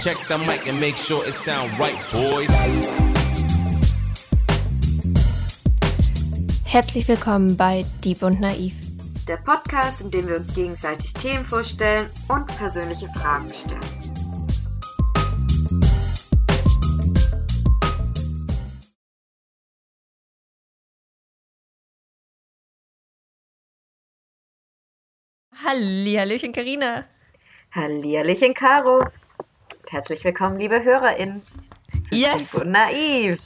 Check the mic and make sure it sound right, boys. Herzlich willkommen bei Dieb und Naiv. Der Podcast, in dem wir uns gegenseitig Themen vorstellen und persönliche Fragen stellen. Hallihallöchen, Carina. Hallihallöchen, Caro. Herzlich willkommen, liebe HörerInnen. Yes. Und Naiv.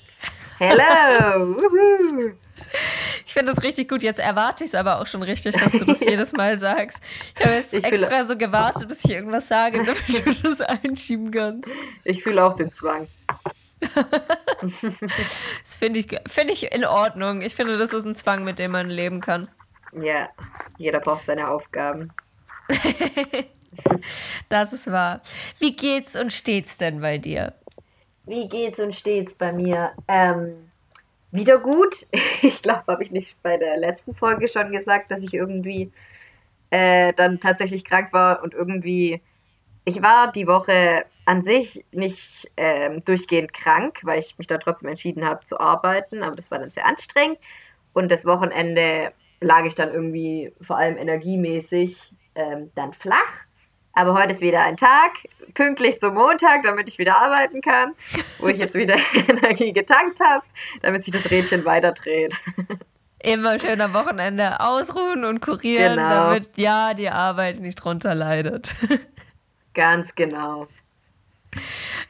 Hello. Ich finde das richtig gut. Jetzt erwarte ich es aber auch schon richtig, dass du das Ja. jedes Mal sagst. Ich habe jetzt Ich extra so gewartet, bis ich irgendwas sage, damit du das einschieben kannst. Ich fühle auch den Zwang. Das finde ich, finde ich in Ordnung. Ich finde, das ist ein Zwang, mit dem man leben kann. Ja, jeder braucht seine Aufgaben. Das ist wahr. Wie geht's und steht's denn bei dir? Wie geht's und steht's bei mir? Ähm, wieder gut. Ich glaube, habe ich nicht bei der letzten Folge schon gesagt, dass ich irgendwie äh, dann tatsächlich krank war und irgendwie. Ich war die Woche an sich nicht ähm, durchgehend krank, weil ich mich da trotzdem entschieden habe zu arbeiten, aber das war dann sehr anstrengend. Und das Wochenende lag ich dann irgendwie vor allem energiemäßig ähm, dann flach. Aber heute ist wieder ein Tag, pünktlich zum Montag, damit ich wieder arbeiten kann, wo ich jetzt wieder Energie getankt habe, damit sich das Rädchen weiterdreht. Immer schön am Wochenende ausruhen und kurieren, Genau. damit ja die Arbeit nicht drunter leidet. Ganz genau.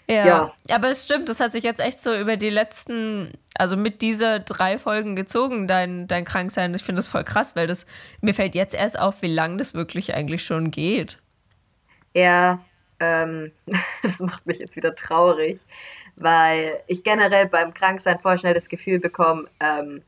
Ja. Ja. Aber es stimmt, das hat sich jetzt echt so über die letzten, also mit dieser drei Folgen gezogen, dein, dein Kranksein. Ich finde das voll krass, weil das, mir fällt jetzt erst auf, wie lang das wirklich eigentlich schon geht. Ja, ähm, das macht mich jetzt wieder traurig, weil ich generell beim Kranksein voll schnell das Gefühl bekomme, ähm,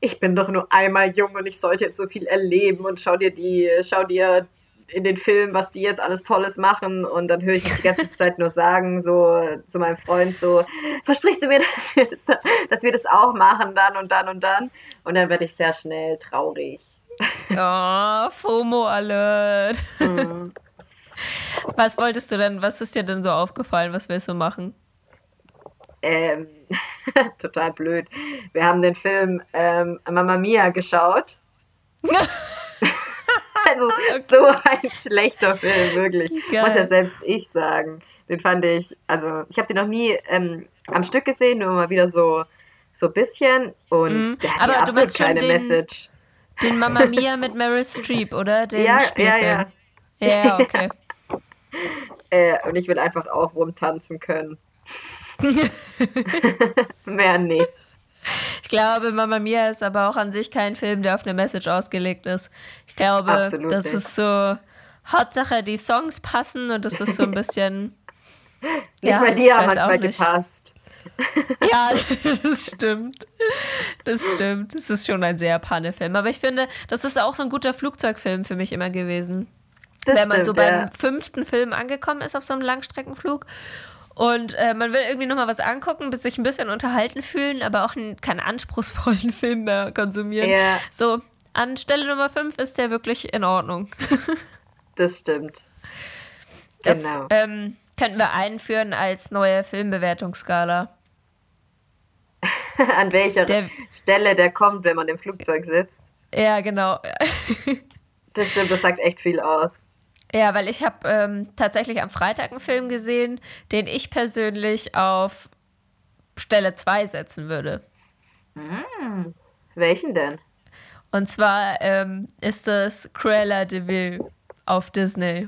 ich bin doch nur einmal jung und ich sollte jetzt so viel erleben und schau dir die, schau dir in den Film, was die jetzt alles Tolles machen und dann höre ich mich die ganze Zeit nur sagen, so zu meinem Freund so, versprichst du mir, dass wir das, dass wir das auch machen dann und dann und dann und dann werde ich sehr schnell traurig. Oh, FOMO-Alert. Mhm. Was wolltest du denn, was ist dir denn so aufgefallen? Was willst du machen? Ähm, total blöd. Wir haben den Film ähm, Mamma Mia geschaut. also so ein schlechter Film, wirklich. Geil. Muss ja selbst ich sagen. Den fand ich, also ich habe den noch nie ähm, am Stück gesehen, nur mal wieder so so ein bisschen und Mhm. der hat Aber ja du absolut keine den- Message. Den Mamma Mia mit Meryl Streep, oder? Den Ja, ja, Spielfilm. ja. Ja, okay. Äh, und ich will einfach auch rumtanzen können. Mehr nicht. Ich glaube, Mamma Mia ist aber auch an sich kein Film, der auf eine Message ausgelegt ist. Ich glaube, Absolut das nicht. ist so Hauptsache, die Songs passen und das ist so ein bisschen. Nicht Ja, mal die haben manchmal nicht. gepasst. Ja, das stimmt. Das stimmt. Das ist schon ein sehr Panne-Film. Aber ich finde, das ist auch so ein guter Flugzeugfilm für mich immer gewesen. Das wenn man so stimmt, beim ja. fünften Film angekommen ist auf so einem Langstreckenflug. Und äh, man will irgendwie nochmal was angucken, bis sich ein bisschen unterhalten fühlen, aber auch keinen anspruchsvollen Film mehr konsumieren. Ja. So, an Stelle Nummer 5 ist der wirklich in Ordnung. Das stimmt. Das Genau. ähm, könnten wir einführen als neue Filmbewertungsskala. An welcher Der- Stelle der kommt, wenn man im Flugzeug sitzt. Ja, genau. Das stimmt, das sagt echt viel aus. Ja, weil ich habe ähm, tatsächlich am Freitag einen Film gesehen, den ich persönlich auf Stelle 2 setzen würde. Welchen denn? Und zwar ähm, ist es Cruella de Vil auf Disney.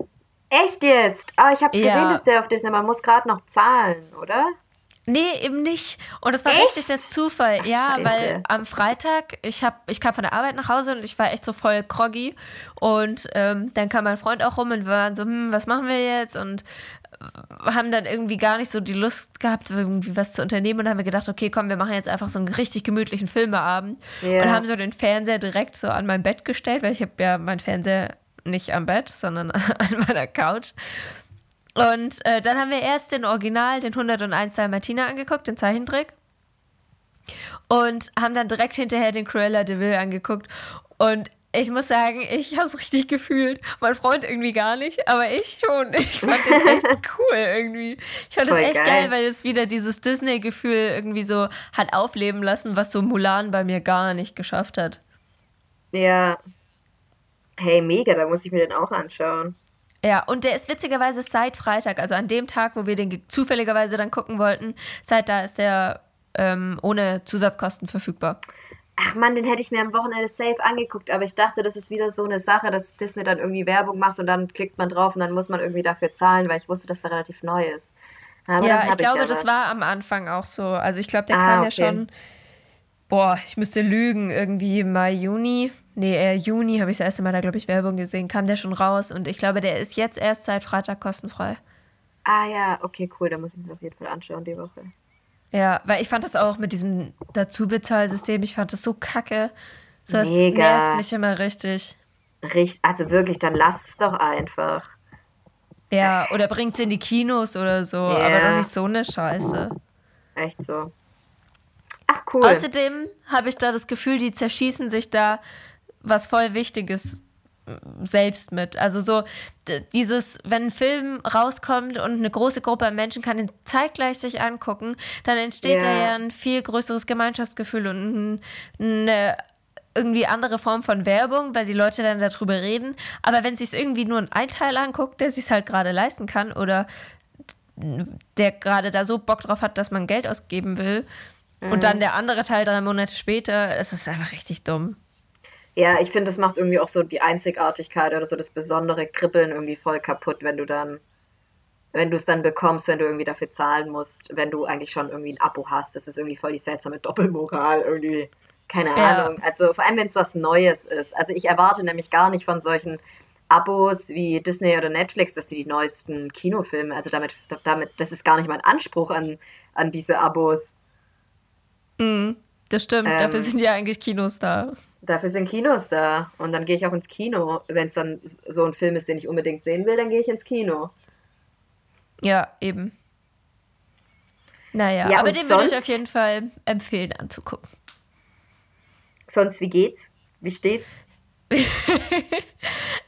Echt jetzt? Ah, ich hab's Ja. gesehen, dass der auf Disney, man muss gerade noch zahlen, oder? Nee, eben nicht. Und das war Echt? richtig der Zufall. Ach, ja, scheiße. weil am Freitag, ich, hab, ich kam von der Arbeit nach Hause und ich war echt so voll groggy. Und ähm, dann kam mein Freund auch rum und wir waren so, hm, was machen wir jetzt? Und äh, haben dann irgendwie gar nicht so die Lust gehabt, irgendwie was zu unternehmen. Und dann haben wir gedacht, okay, komm, wir machen jetzt einfach so einen richtig gemütlichen Filmeabend. Ja. Und haben so den Fernseher direkt so an mein Bett gestellt, weil ich habe ja meinen Fernseher nicht am Bett, sondern an meiner Couch. Und äh, dann haben wir erst den Original, den 101 Dalmatiner angeguckt, den Zeichentrick. Und haben dann direkt hinterher den Cruella de Vil angeguckt. Und ich muss sagen, ich habe es richtig gefühlt. Mein Freund irgendwie gar nicht, aber ich schon. Ich fand den echt cool irgendwie. Ich fand Voll das echt geil. geil. weil es wieder dieses Disney-Gefühl irgendwie so hat aufleben lassen, was so Mulan bei mir gar nicht geschafft hat. Ja. Hey, mega, da muss ich mir den auch anschauen. Ja, und der ist witzigerweise seit Freitag, also an dem Tag, wo wir den ge- zufälligerweise dann gucken wollten, seit da ist der ähm, ohne Zusatzkosten verfügbar. Ach man, den hätte ich mir am Wochenende safe angeguckt, aber ich dachte, das ist wieder so eine Sache, dass Disney dann irgendwie Werbung macht und dann klickt man drauf und dann muss man irgendwie dafür zahlen, weil ich wusste, dass der relativ neu ist. Aber ja, ich glaube, ja das was. war am Anfang auch so. Also ich glaube, der Ah, kam ja okay. schon, boah, ich müsste lügen, irgendwie Mai, Juni. Nee, eher Juni habe ich das erste Mal da, glaube ich, Werbung gesehen. Kam der schon raus und ich glaube, der ist jetzt erst seit Freitag kostenfrei. Ah ja, okay, cool, da muss ich es auf jeden Fall anschauen die Woche. Ja, weil ich fand das auch mit diesem Dazubezahlsystem, ich fand das so kacke. So, es Mega. nervt mich immer richtig. Richt, also wirklich, dann lass es doch einfach. Ja, oder bringt sie in die Kinos oder so, Ja. aber doch nicht so eine Scheiße. Echt so. Ach cool. Außerdem habe ich da das Gefühl, die zerschießen sich da was voll Wichtiges äh, selbst mit. Also so dieses, wenn ein Film rauskommt und eine große Gruppe an Menschen kann ihn zeitgleich sich angucken, dann entsteht da Ja. ein viel größeres Gemeinschaftsgefühl und ein, eine irgendwie andere Form von Werbung, weil die Leute dann darüber reden. Aber wenn sich irgendwie nur ein Teil anguckt, der sich halt gerade leisten kann oder der gerade da so Bock drauf hat, dass man Geld ausgeben will, und dann der andere Teil drei Monate später, es ist einfach richtig dumm. Ja, ich finde, das macht irgendwie auch so die Einzigartigkeit oder so das besondere Kribbeln irgendwie voll kaputt, wenn du dann, wenn du es dann bekommst, wenn du irgendwie dafür zahlen musst, wenn du eigentlich schon irgendwie ein Abo hast. Das ist irgendwie voll die seltsame Doppelmoral irgendwie. Keine Ja. Ahnung. Also vor allem, wenn es was Neues ist. Also ich erwarte nämlich gar nicht von solchen Abos wie Disney oder Netflix, dass die die neuesten Kinofilme, also damit, damit, das ist gar nicht mein Anspruch an, an diese Abos. Mhm, das stimmt, Ähm. dafür sind ja eigentlich Kinos da. Dafür sind Kinos da. Und dann gehe ich auch ins Kino. Wenn es dann so ein Film ist, den ich unbedingt sehen will, dann gehe ich ins Kino. Ja, eben. Naja, Ja, aber den würde ich sonst? auf jeden Fall empfehlen anzugucken. Sonst, wie geht's? Wie steht's?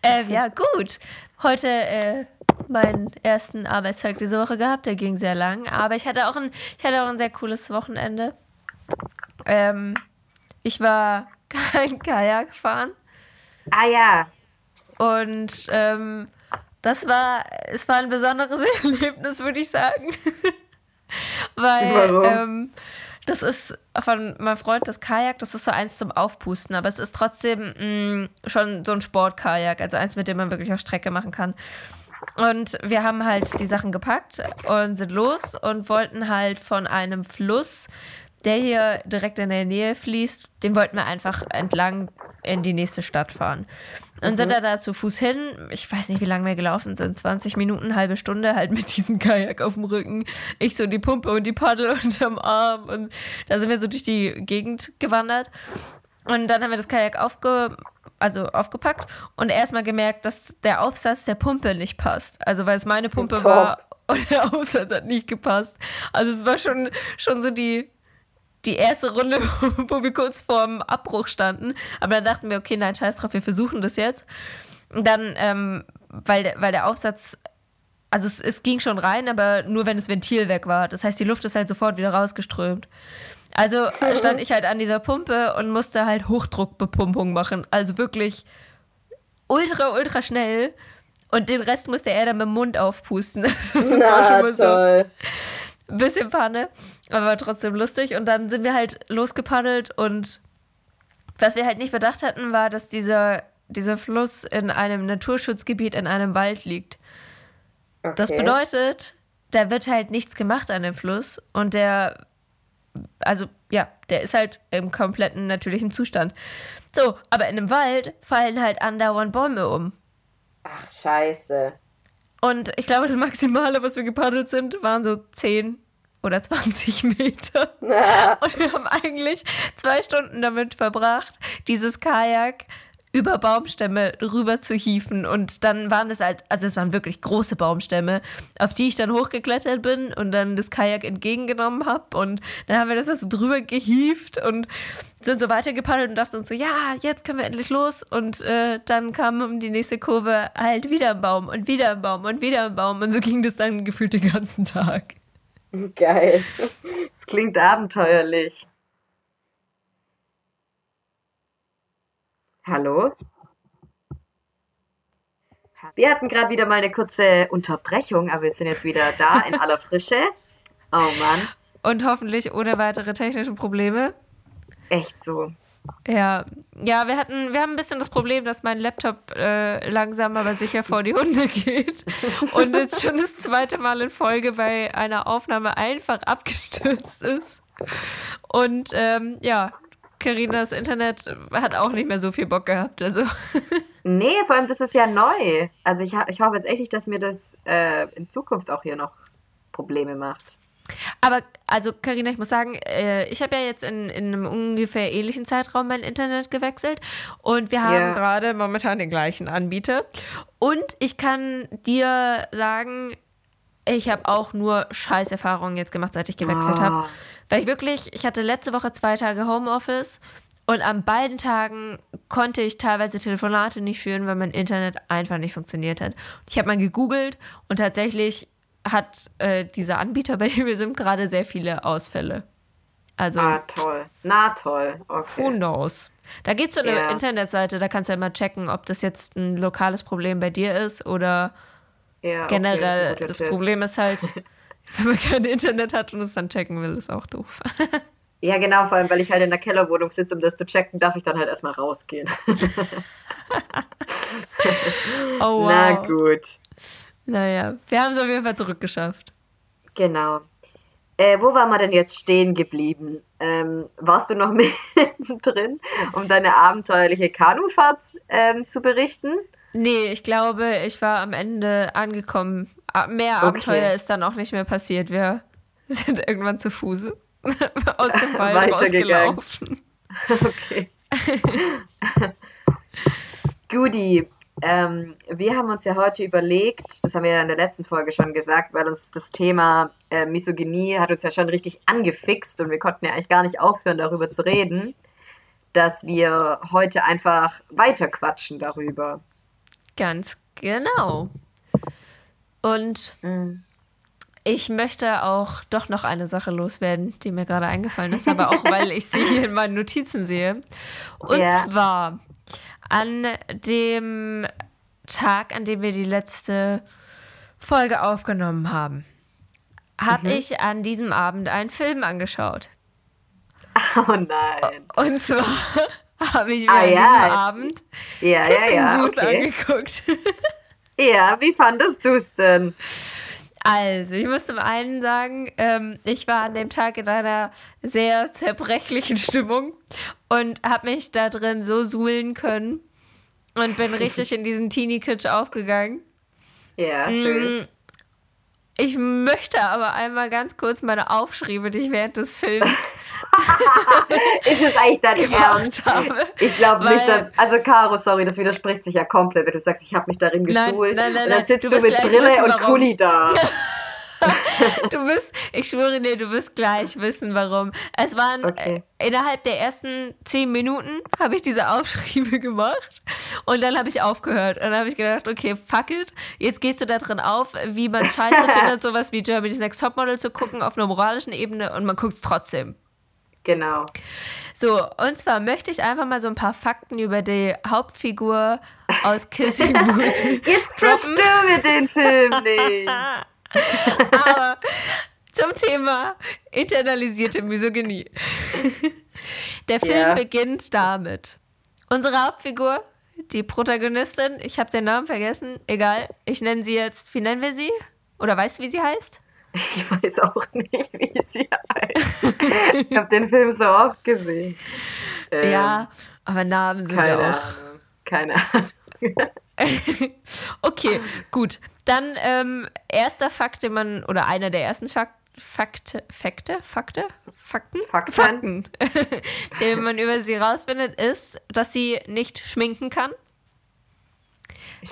Ähm, ja, gut. Heute äh, meinen ersten Arbeitstag diese Woche gehabt, der ging sehr lang, aber ich hatte auch ein, ich hatte auch ein sehr cooles Wochenende. Ähm, ich war kein Kajak fahren. Ah ja. Und ähm, das war, es war ein besonderes Erlebnis, würde ich sagen. Weil ähm, das ist von meinem Freund das Kajak, das ist so eins zum Aufpusten, aber es ist trotzdem mh, schon so ein Sportkajak, also eins, mit dem man wirklich auch Strecke machen kann. Und wir haben halt die Sachen gepackt und sind los und wollten halt von einem Fluss, der hier direkt in der Nähe fließt, den wollten wir einfach entlang in die nächste Stadt fahren. Und sind da, da zu Fuß hin. Ich weiß nicht, wie lange wir gelaufen sind. 20 Minuten, halbe Stunde halt mit diesem Kajak auf dem Rücken. Ich so die Pumpe und die Paddel unterm Arm. Und da sind wir so durch die Gegend gewandert. Und dann haben wir das Kajak aufge, also aufgepackt und erstmal gemerkt, dass der Aufsatz der Pumpe nicht passt. Also weil es meine Pumpe Top. war und der Aufsatz hat nicht gepasst. Also es war schon, schon so die, die erste Runde, wo wir kurz vorm Abbruch standen. Aber dann dachten wir, okay, nein, scheiß drauf, wir versuchen das jetzt. Und dann, ähm, weil, der, weil der Aufsatz, also es, es ging schon rein, aber nur wenn das Ventil weg war. Das heißt, die Luft ist halt sofort wieder rausgeströmt. Also stand ich halt an dieser Pumpe und musste halt Hochdruckbepumpung machen. Also wirklich ultra, ultra schnell. Und den Rest musste er dann mit dem Mund aufpusten. Das war schon mal so toll. ein bisschen Panne, aber war trotzdem lustig. Und dann sind wir halt losgepaddelt und was wir halt nicht bedacht hatten, war, dass dieser, dieser Fluss in einem Naturschutzgebiet in einem Wald liegt. Okay. Das bedeutet, da wird halt nichts gemacht an dem Fluss und der, also ja, der ist halt im kompletten natürlichen Zustand. So, aber in einem Wald fallen halt andauernd Bäume um. Ach, scheiße. Und ich glaube, das Maximale, was wir gepaddelt sind, waren so 10 oder 20 Meter. Und wir haben eigentlich zwei Stunden damit verbracht, dieses Kajak über Baumstämme rüber zu hieven. Und dann waren es halt, also es waren wirklich große Baumstämme, auf die ich dann hochgeklettert bin und dann das Kajak entgegengenommen habe. Und dann haben wir das so drüber gehievt und sind so weitergepaddelt und dachten uns so, ja, jetzt können wir endlich los. Und äh, dann kam um die nächste Kurve halt wieder ein Baum und wieder ein Baum und wieder ein Baum. Und so ging das dann gefühlt den ganzen Tag. Geil. Das klingt abenteuerlich. Hallo? Wir hatten gerade wieder mal eine kurze Unterbrechung, aber wir sind jetzt wieder da in aller Frische. Oh Mann. Und hoffentlich ohne weitere technische Probleme. Echt so. Ja, ja, wir hatten, wir haben ein bisschen das Problem, dass mein Laptop äh, langsam aber sicher vor die Hunde geht und jetzt schon das zweite Mal in Folge bei einer Aufnahme einfach abgestürzt ist. Und ähm, ja, Carinas Internet hat auch nicht mehr so viel Bock gehabt. Also. Nee, vor allem das ist ja neu. Also ich, ich hoffe jetzt echt nicht, dass mir das äh, in Zukunft auch hier noch Probleme macht. Aber, also Karina, ich muss sagen, äh, ich habe ja jetzt in, in einem ungefähr ähnlichen Zeitraum mein Internet gewechselt und wir haben Ja. gerade momentan den gleichen Anbieter. Und ich kann dir sagen, ich habe auch nur Scheißerfahrungen jetzt gemacht, seit ich gewechselt Ah. habe. Weil ich wirklich, ich hatte letzte Woche zwei Tage Homeoffice und an beiden Tagen konnte ich teilweise Telefonate nicht führen, weil mein Internet einfach nicht funktioniert hat. Ich habe mal gegoogelt und tatsächlich hat äh, dieser Anbieter, bei dem wir sind, gerade sehr viele Ausfälle. Also, Ah, toll. Na toll. who Okay. knows? Da gibt es so eine Ja. Internetseite, da kannst du ja mal checken, ob das jetzt ein lokales Problem bei dir ist oder okay, generell. das guter das Tipp. Problem ist halt, wenn man kein Internet hat und es dann checken will, ist auch doof. Ja, genau, vor allem, weil ich halt in der Kellerwohnung sitze, um das zu checken, darf ich dann halt erstmal rausgehen. Oh, wow. Na gut. Naja, wir haben es auf jeden Fall zurückgeschafft. Genau. Äh, wo waren wir denn jetzt stehen geblieben? Ähm, warst du noch mittendrin, um deine abenteuerliche Kanufahrt ähm, zu berichten? Nee, ich glaube, ich war am Ende angekommen. Mehr Okay. Abenteuer ist dann auch nicht mehr passiert. Wir sind irgendwann zu Fuß aus dem Wald rausgelaufen. Okay. Guti, ähm, wir haben uns ja heute überlegt, das haben wir ja in der letzten Folge schon gesagt, weil uns das Thema äh, Misogynie hat uns ja schon richtig angefixt und wir konnten ja eigentlich gar nicht aufhören, darüber zu reden, dass wir heute einfach weiterquatschen darüber. Ganz genau. Und Mhm. ich möchte auch doch noch eine Sache loswerden, die mir gerade eingefallen ist, aber auch weil ich sie hier in meinen Notizen sehe. Und Ja. zwar an dem Tag, an dem wir die letzte Folge aufgenommen haben, habe Mhm. ich an diesem Abend einen Film angeschaut. Oh nein. Und zwar habe ich mir Ah, an ja, diesem Abend Ja, ja, Kissing ja, Booth okay. angeguckt. Ja, wie fandest du es denn? Also, ich muss zum einen sagen, ähm, ich war an dem Tag in einer sehr zerbrechlichen Stimmung und habe mich da drin so suhlen können und bin richtig in diesen Teenie-Kitsch aufgegangen. Ja, schön. Ich möchte aber einmal ganz kurz meine Aufschriebe, die ich während des Films Ist es eigentlich dein Ernst? habe. Ich glaube nicht, dass. Also, Caro, sorry, das widerspricht sich ja komplett, wenn du sagst, ich habe mich darin Nein, gesuhlt. nein, nein, und dann nein, sitzt du du, mit Brille und warum. Kuli da. Du wirst, ich schwöre dir, du wirst gleich wissen, warum. Es waren Okay. äh, innerhalb der ersten zehn Minuten habe ich diese Aufschriebe gemacht und dann habe ich aufgehört. Und dann habe ich gedacht, okay, fuck it. Jetzt gehst du da drin auf, wie man scheiße findet, sowas wie Germany's Next Topmodel zu gucken auf einer moralischen Ebene und man guckt es trotzdem. Genau. So, und zwar möchte ich einfach mal so ein paar Fakten über die Hauptfigur aus Kissing Booth Jetzt zerstör mir den Film nicht. Aber zum Thema internalisierte Misogynie. Der Film Ja. beginnt damit. Unsere Hauptfigur, die Protagonistin, ich habe den Namen vergessen, egal, ich nenne sie jetzt, wie nennen wir sie? Oder weißt du, wie sie heißt? Ich weiß auch nicht, wie sie heißt. Ich habe den Film so oft gesehen. Ähm, ja, aber Namen sind Keine ja Ahnung. auch. Keine Ahnung. okay, gut. Dann ähm, erster Fakt, den man, oder einer der ersten Fak Fakte, Fakte, Fakte, Fakten? Fakten. Fakten. den man über sie rausfindet, ist, dass sie nicht schminken kann.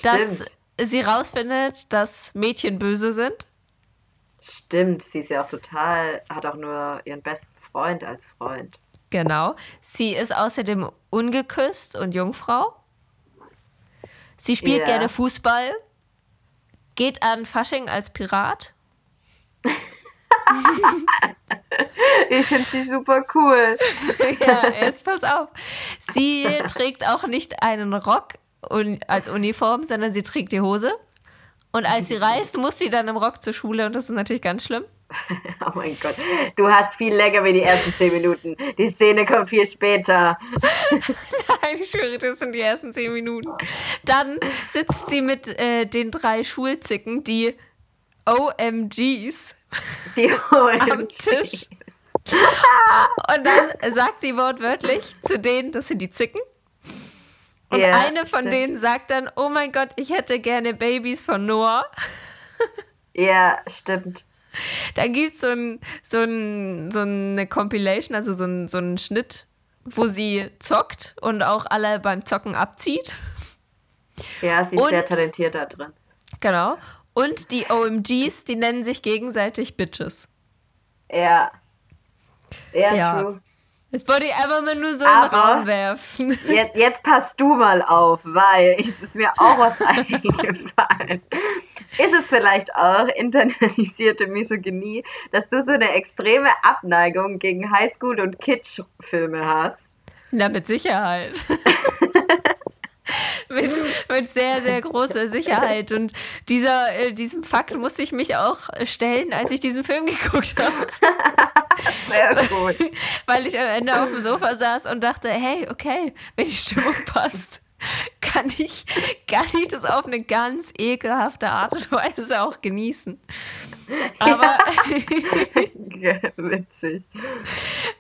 Dass Stimmt. sie rausfindet, dass Mädchen böse sind. Stimmt, sie ist ja auch total, hat auch nur ihren besten Freund als Freund. Genau. Sie ist außerdem ungeküsst und Jungfrau. Sie spielt Ja. gerne Fußball. Geht an Fasching als Pirat. Ich finde sie super cool. ja, jetzt pass auf. Sie trägt auch nicht einen Rock als Uniform, sondern sie trägt die Hose. Und als sie reist, muss sie dann im Rock zur Schule und das ist natürlich ganz schlimm. Oh mein Gott, du hast viel länger wie die ersten zehn Minuten. Die Szene kommt viel später. Nein, ich schwöre, das sind die ersten zehn Minuten. Dann sitzt sie mit äh, den drei Schulzicken, die OMGs, Die am Tisch. Und dann sagt sie wortwörtlich zu denen, das sind die Zicken. Und Ja, eine von stimmt. denen sagt dann, oh mein Gott, ich hätte gerne Babys von Noah. Ja, stimmt. Dann gibt so es so, ein, so eine Compilation, also so ein, so einen Schnitt, wo sie zockt und auch alle beim Zocken abzieht. Ja, sie ist Und- sehr talentiert da drin. Genau. Und die OMGs, die nennen sich gegenseitig Bitches. Ja. Ja, Ja. true. Jetzt wollte ich einfach mal nur so in den Aber- Raum werfen. Jetzt, jetzt passt du mal auf, weil jetzt ist mir auch was eingefallen. Ist es vielleicht auch internalisierte Misogynie, dass du so eine extreme Abneigung gegen Highschool- und Kitsch-Filme hast? Na, mit Sicherheit. mit, mit sehr, sehr großer Sicherheit. Und dieser, äh, diesem Fakt musste ich mich auch stellen, als ich diesen Film geguckt habe. Sehr gut. Weil ich am Ende auf dem Sofa saß und dachte, hey, okay, wenn die Stimmung passt, kann ich, kann ich das auf eine ganz ekelhafte Art und Weise auch genießen. Aber Witzig.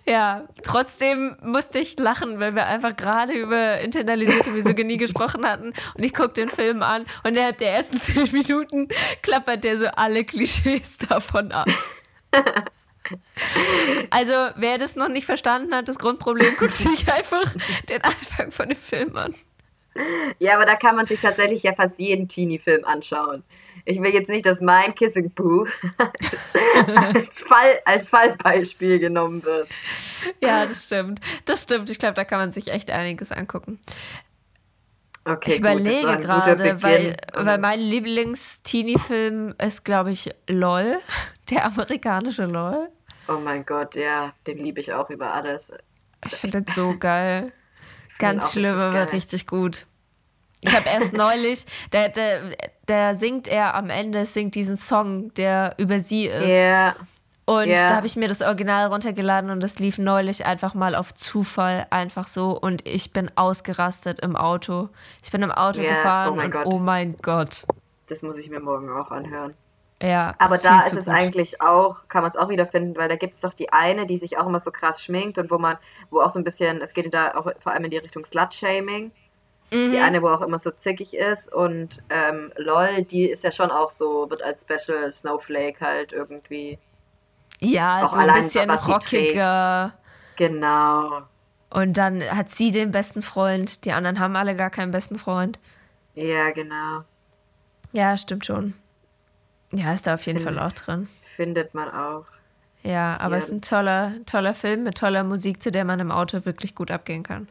ja, trotzdem musste ich lachen, weil wir einfach gerade über internalisierte Misogynie gesprochen hatten. Und ich gucke den Film an und innerhalb der ersten zehn Minuten klappert der so alle Klischees davon ab. Also, wer das noch nicht verstanden hat, das Grundproblem, guckt sich einfach den Anfang von dem Film an. Ja, aber da kann man sich tatsächlich ja fast jeden Teenie-Film anschauen. Ich will jetzt nicht, dass mein Kissing Boo als, als, Fall, als Fallbeispiel genommen wird. Ja, das stimmt. Das stimmt. Ich glaube, da kann man sich echt einiges angucken. Okay, ich überlege gerade, weil, weil mein Lieblings-Teenie-Film ist, glaube ich, LOL, der amerikanische LOL. Oh mein Gott, ja, den liebe ich auch über alles. Ich finde den so geil. Ganz schlimm, aber richtig gut. Ich habe erst neulich, der, der, der singt er am Ende, singt diesen Song, der über sie ist. Ja, Und Ja. da habe ich mir das Original runtergeladen und das lief neulich einfach mal auf Zufall einfach so und ich bin ausgerastet im Auto. Ich bin im Auto Ja, gefahren oh und Gott. oh mein Gott. das muss ich mir morgen auch anhören. Ja, Aber ist da ist es gut. eigentlich auch, kann man es auch wieder finden, weil da gibt es doch die eine, die sich auch immer so krass schminkt und wo man, wo auch so ein bisschen, es geht da auch vor allem in die Richtung Slut-Shaming. Mhm. Die eine, wo auch immer so zickig ist und ähm, LOL, die ist ja schon auch so, wird als Special Snowflake halt irgendwie. Ja, auch so ein bisschen rockiger. Genau. Und dann hat sie den besten Freund. Die anderen haben alle gar keinen besten Freund. Ja, genau. Ja, stimmt schon. Ja, ist da auf jeden Finde Fall auch drin. Findet man auch. Ja, aber Ja. es ist ein toller, toller Film mit toller Musik, zu der man im Auto wirklich gut abgehen kann.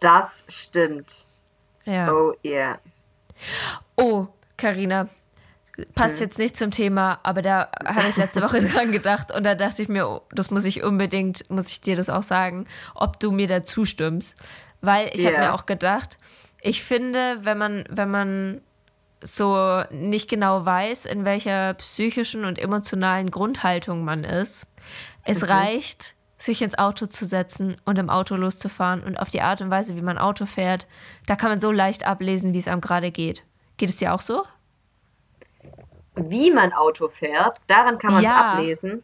Das stimmt. Ja. Oh yeah. Oh, Karina, passt Hm. jetzt nicht zum Thema, aber da habe ich letzte Woche dran gedacht und da dachte ich mir, oh, das muss ich unbedingt, muss ich dir das auch sagen, ob du mir da zustimmst. Weil ich habe Ja. mir auch gedacht, ich finde, wenn man, wenn man so nicht genau weiß, in welcher psychischen und emotionalen Grundhaltung man ist, es reicht, sich ins Auto zu setzen und im Auto loszufahren und auf die Art und Weise, wie man Auto fährt, da kann man so leicht ablesen, wie es einem gerade geht. Geht es dir auch so? Wie man Auto fährt, daran kann man es Ja. ablesen.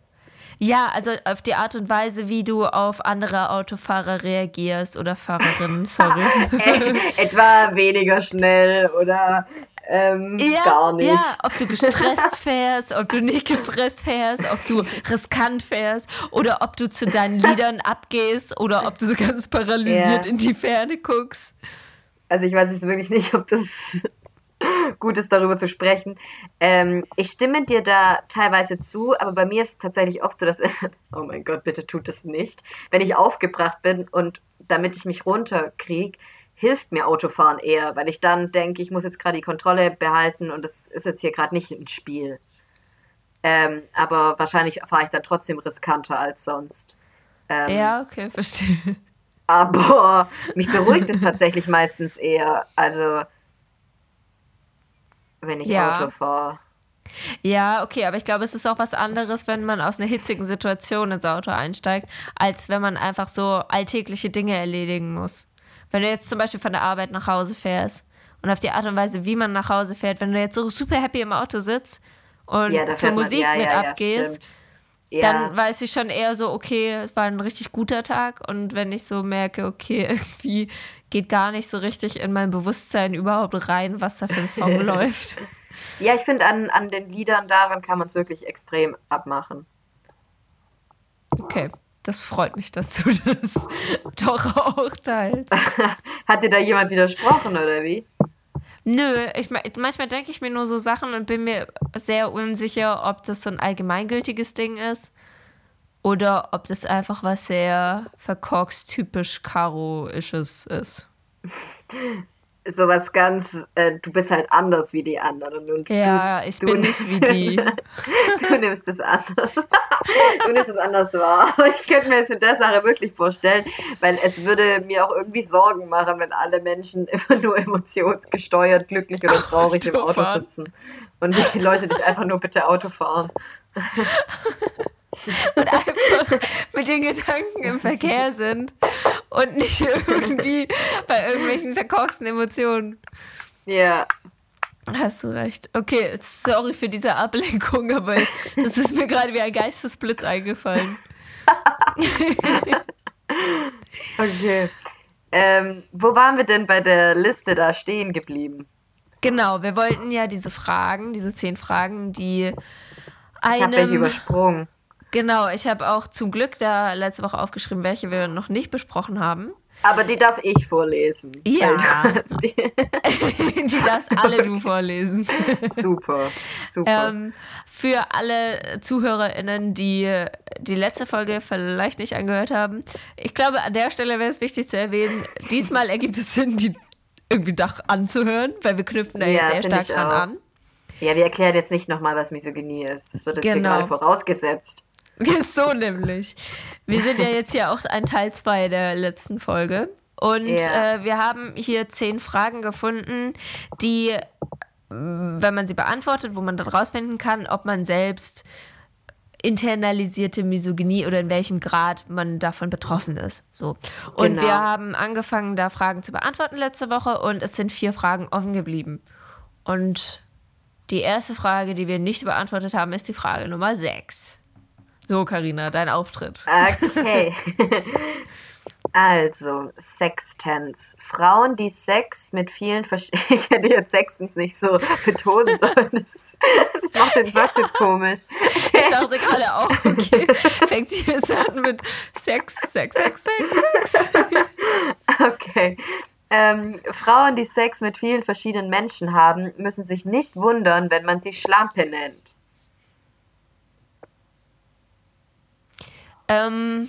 Ja, also auf die Art und Weise, wie du auf andere Autofahrer reagierst oder Fahrerinnen, sorry. Äh, etwa weniger schnell oder ähm, Ja, gar nicht. ja, ob du gestresst fährst, ob du nicht gestresst fährst, ob du riskant fährst oder ob du zu deinen Liedern abgehst oder ob du so ganz paralysiert Ja. in die Ferne guckst. Also ich weiß jetzt wirklich nicht, ob das gut ist, darüber zu sprechen. Ähm, ich stimme dir da teilweise zu, aber bei mir ist es tatsächlich oft so, dass, oh mein Gott, bitte tut das nicht, wenn ich aufgebracht bin und damit ich mich runterkriege, hilft mir Autofahren eher, weil ich dann denke, ich muss jetzt gerade die Kontrolle behalten und das ist jetzt hier gerade nicht ein Spiel. Ähm, aber wahrscheinlich fahre ich dann trotzdem riskanter als sonst. Ähm, Ja, okay, verstehe. aber mich beruhigt es tatsächlich meistens eher. Also, wenn ich Ja. Auto fahre. Ja, okay, aber ich glaube, es ist auch was anderes, wenn man aus einer hitzigen Situation ins Auto einsteigt, als wenn man einfach so alltägliche Dinge erledigen muss. Wenn du jetzt zum Beispiel von der Arbeit nach Hause fährst und auf die Art und Weise, wie man nach Hause fährt, wenn du jetzt so super happy im Auto sitzt und Ja, zur fährt man- Musik ja, mit ja, abgehst, dann weiß ich schon eher so, okay, es war ein richtig guter Tag. Und wenn ich so merke, okay, irgendwie geht gar nicht so richtig in mein Bewusstsein überhaupt rein, was da für ein Song läuft. ja, ich finde, an, an den Liedern daran kann man es wirklich extrem abmachen. Okay, das freut mich, dass du das doch auch teilst. Hat dir da jemand widersprochen oder wie? Nö, ich, manchmal denke ich mir nur so Sachen und bin mir sehr unsicher, ob das so ein allgemeingültiges Ding ist oder ob das einfach was sehr verkorkst typisch Karo-isches ist. Sowas ganz, äh, du bist halt anders wie die anderen. Und Ja, du, ich du bin nicht wie die. du nimmst es anders. du nimmst es anders wahr. Aber ich könnte mir das in der Sache wirklich vorstellen, weil es würde mir auch irgendwie Sorgen machen, wenn alle Menschen immer nur emotionsgesteuert, glücklich oder traurig im Auto Autofahren. sitzen. Und die Leute nicht einfach nur bitte Auto fahren. und einfach mit den Gedanken im Verkehr sind und nicht irgendwie bei irgendwelchen verkorksten Emotionen. Ja. Hast du recht. Okay, sorry für diese Ablenkung, aber es ist mir gerade wie ein Geistesblitz eingefallen. Okay. Ähm, wo waren wir denn bei der Liste da stehen geblieben? Genau, wir wollten ja diese Fragen, diese zehn Fragen, die Ich habe welche übersprungen. Genau, ich habe auch zum Glück da letzte Woche aufgeschrieben, welche wir noch nicht besprochen haben. Aber die darf ich vorlesen. Ja. Die- die darfst alle du vorlesen. super, super. Ähm, für alle ZuhörerInnen, die die letzte Folge vielleicht nicht angehört haben, ich glaube, an der Stelle wäre es wichtig zu erwähnen, diesmal ergibt es Sinn, die irgendwie doch anzuhören, weil wir knüpfen da Ja, jetzt sehr stark dran auch. an. ja, wir erklären jetzt nicht nochmal, was Misogynie ist. Das wird jetzt hier Genau. gerade vorausgesetzt. So nämlich. Wir sind ja jetzt hier auch ein Teil 2 der letzten Folge. Und Ja. äh, wir haben hier zehn Fragen gefunden, die, mh, wenn man sie beantwortet, wo man dann rausfinden kann, ob man selbst internalisierte Misogynie oder in welchem Grad man davon betroffen ist. So. Und Genau. wir haben angefangen, da Fragen zu beantworten letzte Woche und es sind vier Fragen offen geblieben. Und die erste Frage, die wir nicht beantwortet haben, ist die Frage Nummer 6. So, Karina, dein Auftritt. Okay. Also, Sextens. Frauen, die Sex mit vielen verschiedenen. Ich hätte jetzt Sextens nicht so betonen sollen. Das, das macht den Satz jetzt komisch. Ich dachte gerade auch, okay, fängt sie jetzt an mit Sex, Sex, Sex, Sex, Sex. Okay. Ähm, Frauen, die Sex mit vielen verschiedenen Menschen haben, müssen sich nicht wundern, wenn man sie Schlampe nennt. Ähm,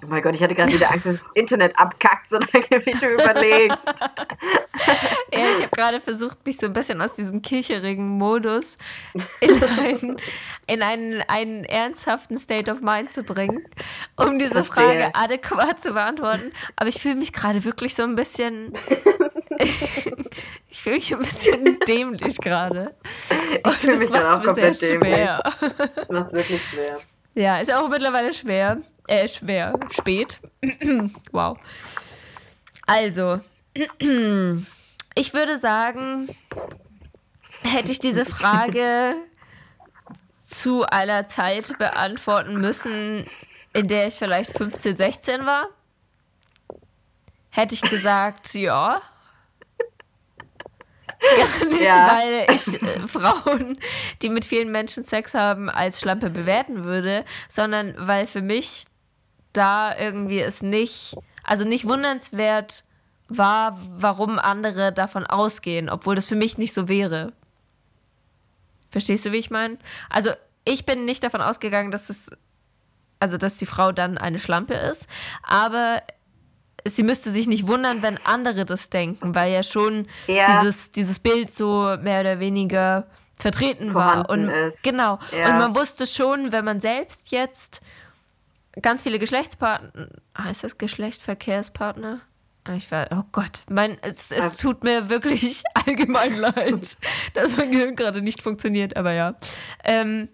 Oh mein Gott, ich hatte gerade wieder Angst, dass das Internet abkackt, solange wie du überlegst. ja, ich habe gerade versucht, mich so ein bisschen aus diesem kircherigen Modus in einen, in einen, einen ernsthaften State of Mind zu bringen, um diese Verstehe. Frage adäquat zu beantworten. Aber ich fühle mich gerade wirklich so ein bisschen. ich fühle mich ein bisschen dämlich gerade. Und fühl das mich macht auch komplett schwer. Das macht es wirklich schwer. Ja, ist auch mittlerweile schwer. Äh, schwer. Spät. wow. Also, ich würde sagen, hätte ich diese Frage zu einer Zeit beantworten müssen, in der ich vielleicht 15, 16 war, hätte ich gesagt, ja. Gar nicht, Ja. weil ich äh, Frauen, die mit vielen Menschen Sex haben, als Schlampe bewerten würde, sondern weil für mich da irgendwie es nicht, also nicht wundernswert war, warum andere davon ausgehen, obwohl das für mich nicht so wäre. Verstehst du, wie ich meine? Also ich bin nicht davon ausgegangen, dass es, also dass die Frau dann eine Schlampe ist, aber sie müsste sich nicht wundern, wenn andere das denken, weil ja schon Ja. dieses, dieses Bild so mehr oder weniger vertreten war. Vorhanden Und ist. genau. Ja. Und man wusste schon, wenn man selbst jetzt ganz viele Geschlechtspartner, heißt das Geschlechtsverkehrspartner? Ah, Ich war, oh Gott, mein, es, es tut mir wirklich allgemein leid, dass mein Gehirn gerade nicht funktioniert, aber ja. Ähm,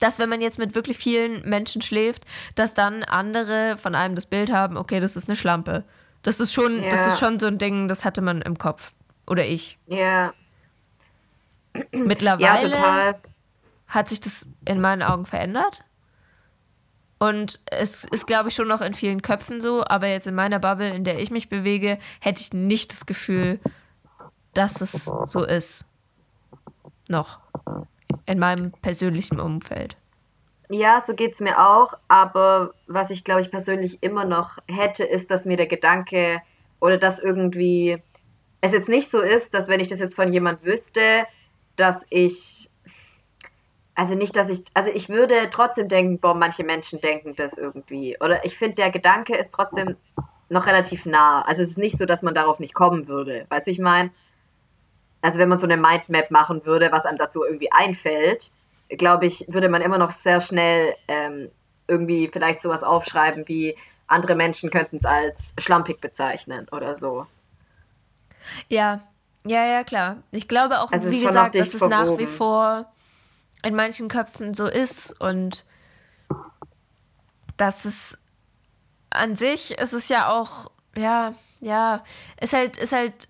dass wenn man jetzt mit wirklich vielen Menschen schläft, dass dann andere von einem das Bild haben, okay, das ist eine Schlampe. Das ist schon, das Ja. ist schon so ein Ding, das hatte man im Kopf. Oder ich. Ja, ja, Mittlerweile total. hat sich das in meinen Augen verändert. Und es ist, glaube ich, schon noch in vielen Köpfen so, aber jetzt in meiner Bubble, in der ich mich bewege, hätte ich nicht das Gefühl, dass es so ist. Noch. In meinem persönlichen Umfeld. Ja, so geht's mir auch. Aber was ich, glaube ich, persönlich immer noch hätte, ist, dass mir der Gedanke oder dass irgendwie es jetzt nicht so ist, dass wenn ich das jetzt von jemand wüsste, dass ich, also nicht, dass ich, also ich würde trotzdem denken, boah, manche Menschen denken das irgendwie. Oder ich finde, der Gedanke ist trotzdem noch relativ nah. Also es ist nicht so, dass man darauf nicht kommen würde. Weißt du, ich meine? Also wenn man so eine Mindmap machen würde, was einem dazu irgendwie einfällt, glaube ich, würde man immer noch sehr schnell ähm, irgendwie vielleicht sowas aufschreiben wie andere Menschen könnten es als schlampig bezeichnen oder so. Ja, ja, ja, klar. Ich glaube auch, Also wie gesagt, dass es nach wie vor in manchen Köpfen so ist und dass es an sich ist es ja auch, ja, ja, ist halt, ist halt,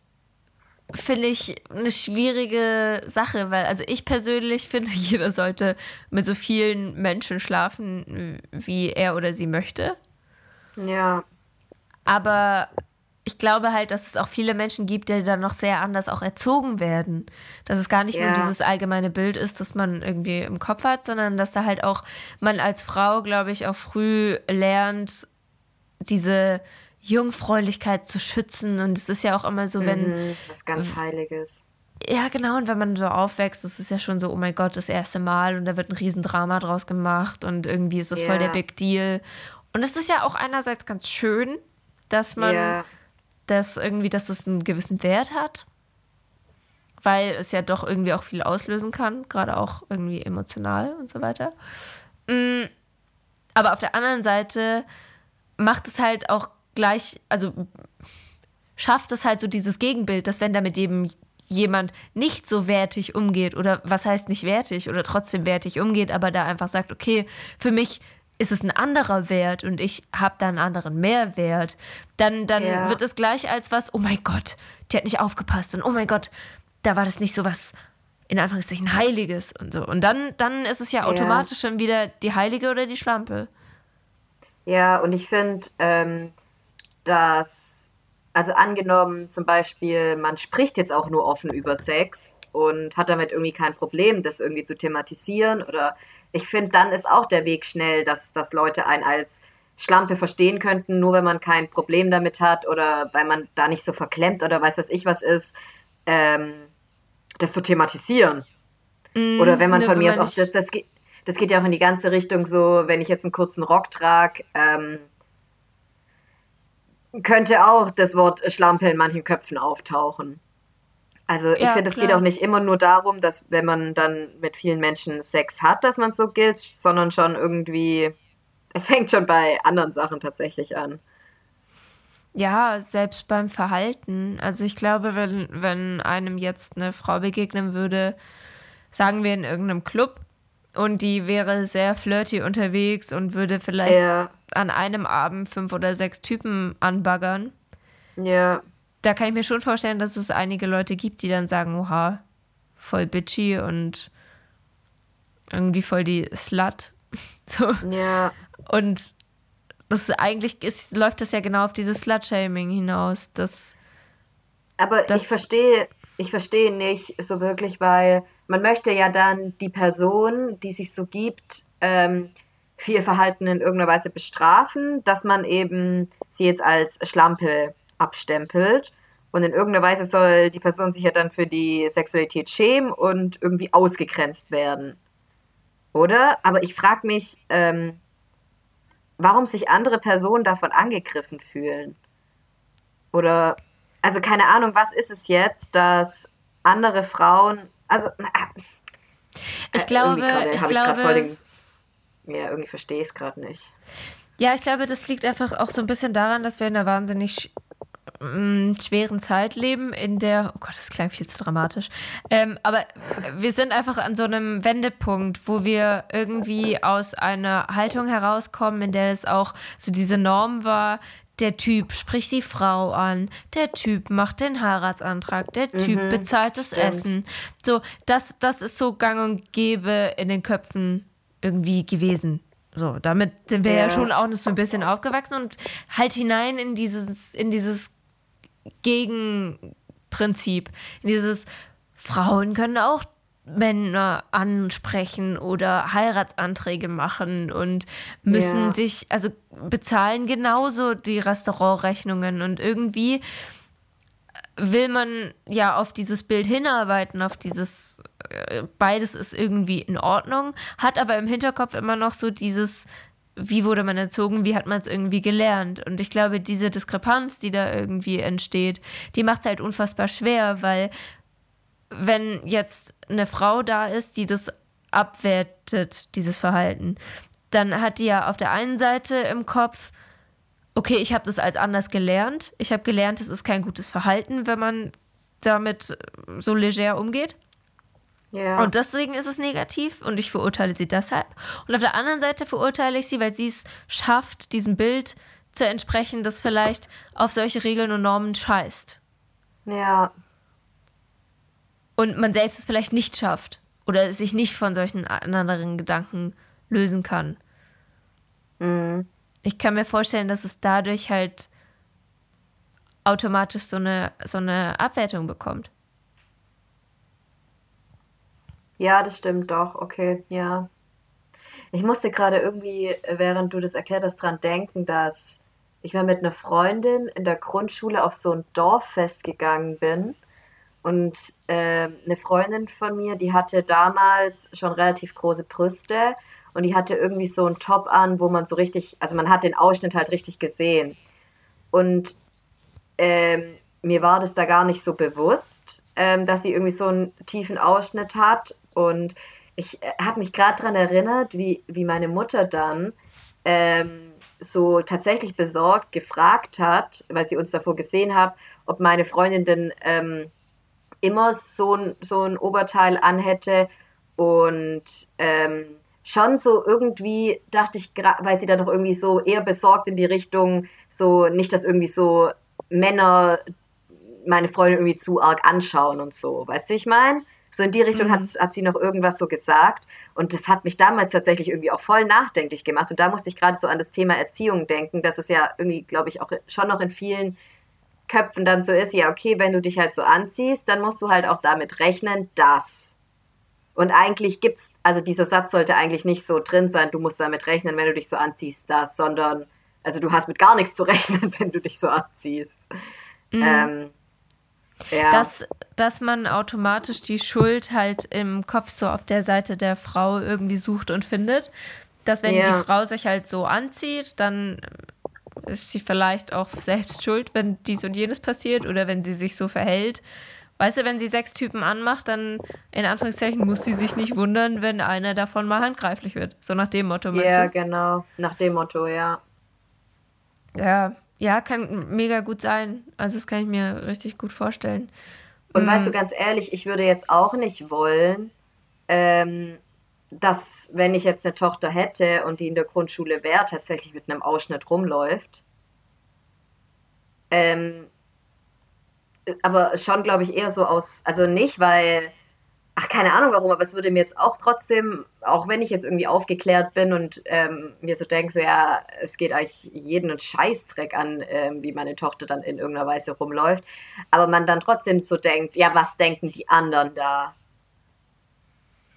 finde ich, eine schwierige Sache, weil, also ich persönlich finde, jeder sollte mit so vielen Menschen schlafen, wie er oder sie möchte. Ja, Aber ich glaube halt, dass es auch viele Menschen gibt, die dann noch sehr anders auch erzogen werden. Dass es gar nicht nur Ja. dieses allgemeine Bild ist, das man irgendwie im Kopf hat, sondern dass da halt auch man als Frau, glaube ich, auch früh lernt, diese Jungfräulichkeit zu schützen. Und es ist ja auch immer so, wenn, mhm, was ganz Heiliges. ja, genau, und wenn man so aufwächst, das ist ja schon so, oh mein Gott, das erste Mal und da wird ein Riesendrama draus gemacht und irgendwie ist das voll Ja. der Big Deal. Und es ist ja auch einerseits ganz schön, dass man Ja, dass irgendwie, dass es einen gewissen Wert hat, weil es ja doch irgendwie auch viel auslösen kann, gerade auch irgendwie emotional und so weiter. Mm, Aber auf der anderen Seite macht es halt auch gleich, also schafft es halt so dieses Gegenbild, dass wenn damit eben jemand nicht so wertig umgeht oder was heißt nicht wertig oder trotzdem wertig umgeht, aber da einfach sagt, okay, für mich ist es ein anderer Wert und ich habe da einen anderen Mehrwert, dann, dann Ja. wird es gleich als was, oh mein Gott, die hat nicht aufgepasst und oh mein Gott, da war das nicht so was in Anführungszeichen Heiliges und so. Und dann, dann ist es ja Ja. automatisch schon wieder die Heilige oder die Schlampe. ja, und ich finde, ähm, dass, also angenommen zum Beispiel, man spricht jetzt auch nur offen über Sex und hat damit irgendwie kein Problem, das irgendwie zu thematisieren oder ich finde, dann ist auch der Weg schnell, dass, dass Leute einen als Schlampe verstehen könnten, nur wenn man kein Problem damit hat oder weil man da nicht so verklemmt oder weiß was ich was ist, ähm, das zu thematisieren. Oder wenn man ne, von mir aus auch, das, das, geht, das geht ja auch in die ganze Richtung so, wenn ich jetzt einen kurzen Rock trage, ähm, könnte auch das Wort Schlampe in manchen Köpfen auftauchen. Also ich Ja, finde, es geht auch nicht immer nur darum, dass wenn man dann mit vielen Menschen Sex hat, dass man so gilt, sondern schon irgendwie, es fängt schon bei anderen Sachen tatsächlich an. Ja, selbst beim Verhalten. Also ich glaube, wenn, wenn einem jetzt eine Frau begegnen würde, sagen wir in irgendeinem Club, und die wäre sehr flirty unterwegs und würde vielleicht Ja, an einem Abend fünf oder sechs Typen anbaggern, ja, da kann ich mir schon vorstellen, dass es einige Leute gibt, die dann sagen, oha, voll bitchy und irgendwie voll die Slut. So. ja, Und das eigentlich ist, läuft das ja genau auf dieses Slut-Shaming hinaus. Das, aber Das- ich verstehe, ich verstehe nicht so wirklich, weil man möchte ja dann die Person, die sich so gibt, ähm, für ihr Verhalten in irgendeiner Weise bestrafen, dass man eben sie jetzt als Schlampe abstempelt. Und in irgendeiner Weise soll die Person sich ja dann für die Sexualität schämen und irgendwie ausgegrenzt werden. Oder? Aber ich frage mich, ähm, warum sich andere Personen davon angegriffen fühlen. Oder, also keine Ahnung, was ist es jetzt, dass andere Frauen, also, äh, ich glaube, ich glaube, den, ja, irgendwie verstehe ich es gerade nicht. Ja, ich glaube, das liegt einfach auch so ein bisschen daran, dass wir in einer wahnsinnig mm, schweren Zeit leben, in der, oh Gott, das klingt viel zu dramatisch, ähm, aber wir sind einfach an so einem Wendepunkt, wo wir irgendwie aus einer Haltung herauskommen, in der es auch so diese Norm war, der Typ spricht die Frau an, der Typ macht den Heiratsantrag, der Typ mhm, bezahlt das stimmt. Essen. So, das, das ist so gang und gäbe in den Köpfen irgendwie gewesen. So, damit sind wir ja, ja schon auch noch so ein bisschen aufgewachsen und halt hinein in dieses, in dieses Gegenprinzip, in dieses Frauen können auch Männer ansprechen oder Heiratsanträge machen und müssen ja. sich, also bezahlen genauso die Restaurantrechnungen und irgendwie will man ja auf dieses Bild hinarbeiten, auf dieses äh, beides ist irgendwie in Ordnung, hat aber im Hinterkopf immer noch so dieses wie wurde man erzogen, wie hat man es irgendwie gelernt? Und ich glaube, diese Diskrepanz, die da irgendwie entsteht, die macht es halt unfassbar schwer, weil wenn jetzt eine Frau da ist, die das abwertet, dieses Verhalten, dann hat die ja auf der einen Seite im Kopf, okay, ich habe das als anders gelernt. Ich habe gelernt, es ist kein gutes Verhalten, wenn man damit so leger umgeht. Ja. Und deswegen ist es negativ und ich verurteile sie deshalb. Und auf der anderen Seite verurteile ich sie, weil sie es schafft, diesem Bild zu entsprechen, das vielleicht auf solche Regeln und Normen scheißt. Ja und man selbst es vielleicht nicht schafft oder sich nicht von solchen anderen Gedanken lösen kann. Mhm. Ich kann mir vorstellen, dass es dadurch halt automatisch so eine, so eine Abwertung bekommt. Ja, das stimmt doch. Okay, ja. Ich musste gerade irgendwie, während du das erklärt hast, dran denken, dass ich mal mit einer Freundin in der Grundschule auf so ein Dorffest gegangen bin und äh, eine Freundin von mir, die hatte damals schon relativ große Brüste und die hatte irgendwie so einen Top an, wo man so richtig, also man hat den Ausschnitt halt richtig gesehen. Und ähm, mir war das da gar nicht so bewusst, ähm, dass sie irgendwie so einen tiefen Ausschnitt hat. Und ich äh, habe mich gerade daran erinnert, wie, wie meine Mutter dann ähm, so tatsächlich besorgt gefragt hat, weil sie uns davor gesehen hat, ob meine Freundin denn ähm, immer so ein, so ein Oberteil anhätte und ähm, schon so irgendwie dachte ich, weil sie da noch irgendwie so eher besorgt in die Richtung, so nicht, dass irgendwie so Männer meine Freundin irgendwie zu arg anschauen und so, weißt du, ich meine? So in die Richtung mhm. hat, hat sie noch irgendwas so gesagt. Und das hat mich damals tatsächlich irgendwie auch voll nachdenklich gemacht. Und da musste ich gerade so an das Thema Erziehung denken, dass es ja irgendwie, glaube ich, auch schon noch in vielen Köpfen dann so ist, ja, okay, wenn du dich halt so anziehst, dann musst du halt auch damit rechnen, dass. Und eigentlich gibt's, also dieser Satz sollte eigentlich nicht so drin sein, du musst damit rechnen, wenn du dich so anziehst, das, sondern, also du hast mit gar nichts zu rechnen, wenn du dich so anziehst. Mhm. Ähm, ja. Dass, dass man automatisch die Schuld halt im Kopf so auf der Seite der Frau irgendwie sucht und findet. Dass wenn ja. die Frau sich halt so anzieht, dann ist sie vielleicht auch selbst schuld, wenn dies und jenes passiert oder wenn sie sich so verhält. Weißt du, wenn sie sechs Typen anmacht, dann in Anführungszeichen muss sie sich nicht wundern, wenn einer davon mal handgreiflich wird. So nach dem Motto. Ja, genau. Nach dem Motto, ja. Ja, ja, kann mega gut sein. Also das kann ich mir richtig gut vorstellen. Und mhm. weißt du, ganz ehrlich, ich würde jetzt auch nicht wollen, ähm, dass wenn ich jetzt eine Tochter hätte und die in der Grundschule wäre, tatsächlich mit einem Ausschnitt rumläuft. Ähm, aber schon, glaube ich, eher so aus, also nicht, weil ach, keine Ahnung warum, aber es würde mir jetzt auch trotzdem, auch wenn ich jetzt irgendwie aufgeklärt bin und ähm, mir so denke, so ja, es geht eigentlich jeden einen Scheißdreck an, ähm, wie meine Tochter dann in irgendeiner Weise rumläuft, aber man dann trotzdem so denkt, ja, was denken die anderen da?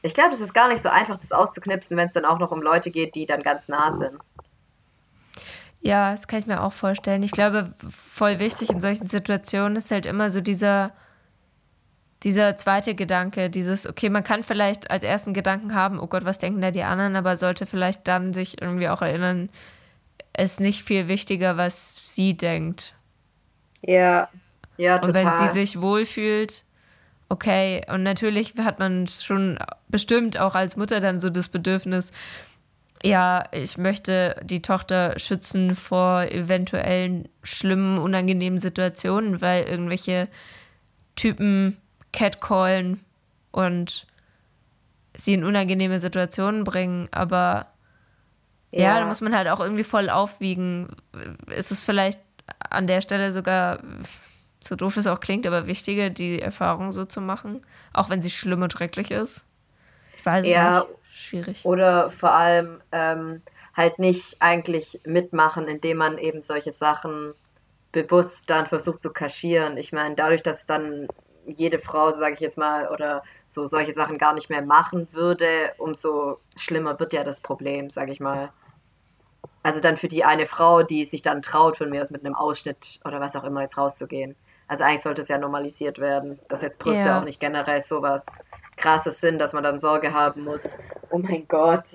Ich glaube, es ist gar nicht so einfach, das auszuknipsen, wenn es dann auch noch um Leute geht, die dann ganz nah sind. Ja, das kann ich mir auch vorstellen. Ich glaube, voll wichtig in solchen Situationen ist halt immer so dieser, dieser zweite Gedanke, dieses, okay, man kann vielleicht als ersten Gedanken haben, oh Gott, was denken da die anderen, aber sollte vielleicht dann sich irgendwie auch erinnern, es ist nicht viel wichtiger, was sie denkt. Ja, ja, total. Und wenn sie sich wohlfühlt, okay, und natürlich hat man schon bestimmt auch als Mutter dann so das Bedürfnis, ja, ich möchte die Tochter schützen vor eventuellen schlimmen, unangenehmen Situationen, weil irgendwelche Typen catcallen und sie in unangenehme Situationen bringen. Aber ja. ja, da muss man halt auch irgendwie voll aufwiegen. Ist es vielleicht an der Stelle sogar, so doof es auch klingt, aber wichtiger, die Erfahrung so zu machen, auch wenn sie schlimm und schrecklich ist? Ich weiß ja, es nicht. Schwierig. Oder vor allem ähm, halt nicht eigentlich mitmachen, indem man eben solche Sachen bewusst dann versucht zu kaschieren. Ich meine, dadurch, dass dann jede Frau, sage ich jetzt mal, oder so solche Sachen gar nicht mehr machen würde, umso schlimmer wird ja das Problem, sage ich mal. Also dann für die eine Frau, die sich dann traut, von mir aus mit einem Ausschnitt oder was auch immer jetzt rauszugehen. Also eigentlich sollte es ja normalisiert werden, dass jetzt Brüste ja. auch nicht generell sowas krasses sind, dass man dann Sorge haben muss. Oh mein Gott.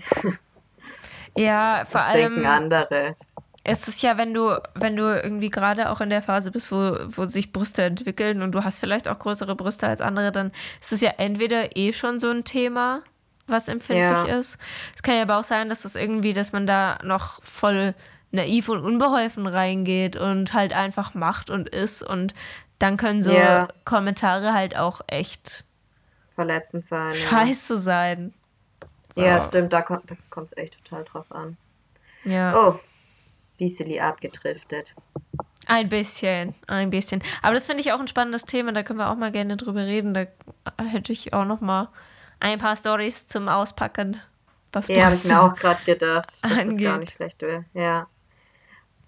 Ja, vor Was allem. denken andere? Es ist ja, wenn du, wenn du irgendwie gerade auch in der Phase bist, wo, wo sich Brüste entwickeln und du hast vielleicht auch größere Brüste als andere, dann ist es ja entweder eh schon so ein Thema, was empfindlich ja. ist. Es kann ja aber auch sein, dass das irgendwie, dass man da noch voll naiv und unbeholfen reingeht und halt einfach macht und ist und dann können so ja. Kommentare halt auch echt verletzend sein. Scheiße ja. sein. So. Ja, stimmt, da kommt es echt total drauf an. Ja. Oh, bisschen abgedriftet. Ein bisschen, ein bisschen. Aber das finde ich auch ein spannendes Thema, da können wir auch mal gerne drüber reden. Da hätte ich auch noch mal ein paar Stories zum Auspacken. Was ja, habe ich mir auch gerade gedacht, dass angeht. das gar nicht schlecht wäre. Ja.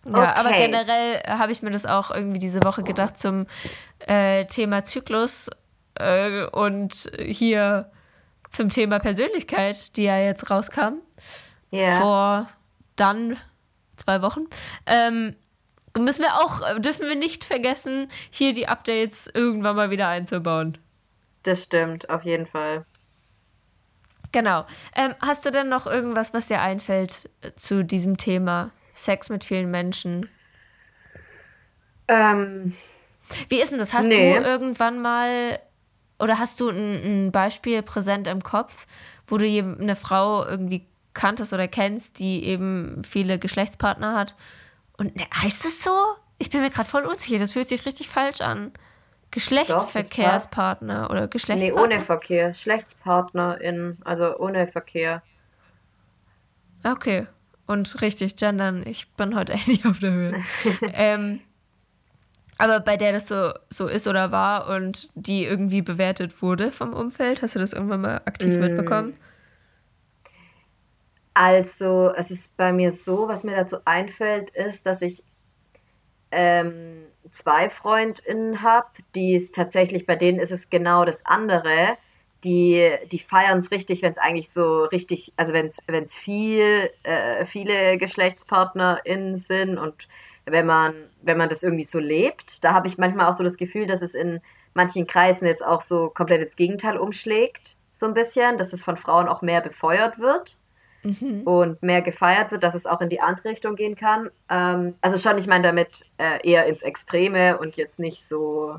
Ja, okay. aber generell habe ich mir das auch irgendwie diese Woche gedacht zum äh, Thema Zyklus äh, und hier zum Thema Persönlichkeit, die ja jetzt rauskam. Yeah. Vor dann zwei Wochen. Ähm, müssen wir auch, dürfen wir nicht vergessen, hier die Updates irgendwann mal wieder einzubauen. Das stimmt, auf jeden Fall. Genau. Ähm, hast du denn noch irgendwas, was dir einfällt äh, zu diesem Thema Sex mit vielen Menschen? Ähm, Wie ist denn das? Hast nee. du irgendwann mal oder hast du ein, ein, Beispiel präsent im Kopf, wo du eine Frau irgendwie kanntest oder kennst, die eben viele Geschlechtspartner hat? Und ne, heißt es so? Ich bin mir gerade voll unsicher. Das fühlt sich richtig falsch an. Geschlechtsverkehrspartner oder Geschlechtspartner? Nee, ohne Verkehr. Geschlechtspartnerin, also ohne Verkehr. Okay. Und richtig, gendern. Ich bin heute echt nicht auf der Höhe. ähm, aber bei der das so, so ist oder war und die irgendwie bewertet wurde vom Umfeld, hast du das irgendwann mal aktiv mm. mitbekommen? Also, es ist bei mir so, was mir dazu einfällt, ist, dass ich ähm, zwei FreundInnen habe, die es tatsächlich, bei denen ist es genau das andere. Die, die feiern es richtig, wenn es eigentlich so richtig, also wenn es viel, äh, viele GeschlechtspartnerInnen sind und wenn man, wenn man das irgendwie so lebt. Da habe ich manchmal auch so das Gefühl, dass es in manchen Kreisen jetzt auch so komplett ins Gegenteil umschlägt, so ein bisschen, dass es von Frauen auch mehr befeuert wird mhm. und mehr gefeiert wird, dass es auch in die andere Richtung gehen kann. Ähm, also schon, ich meine damit äh, eher ins Extreme und jetzt nicht so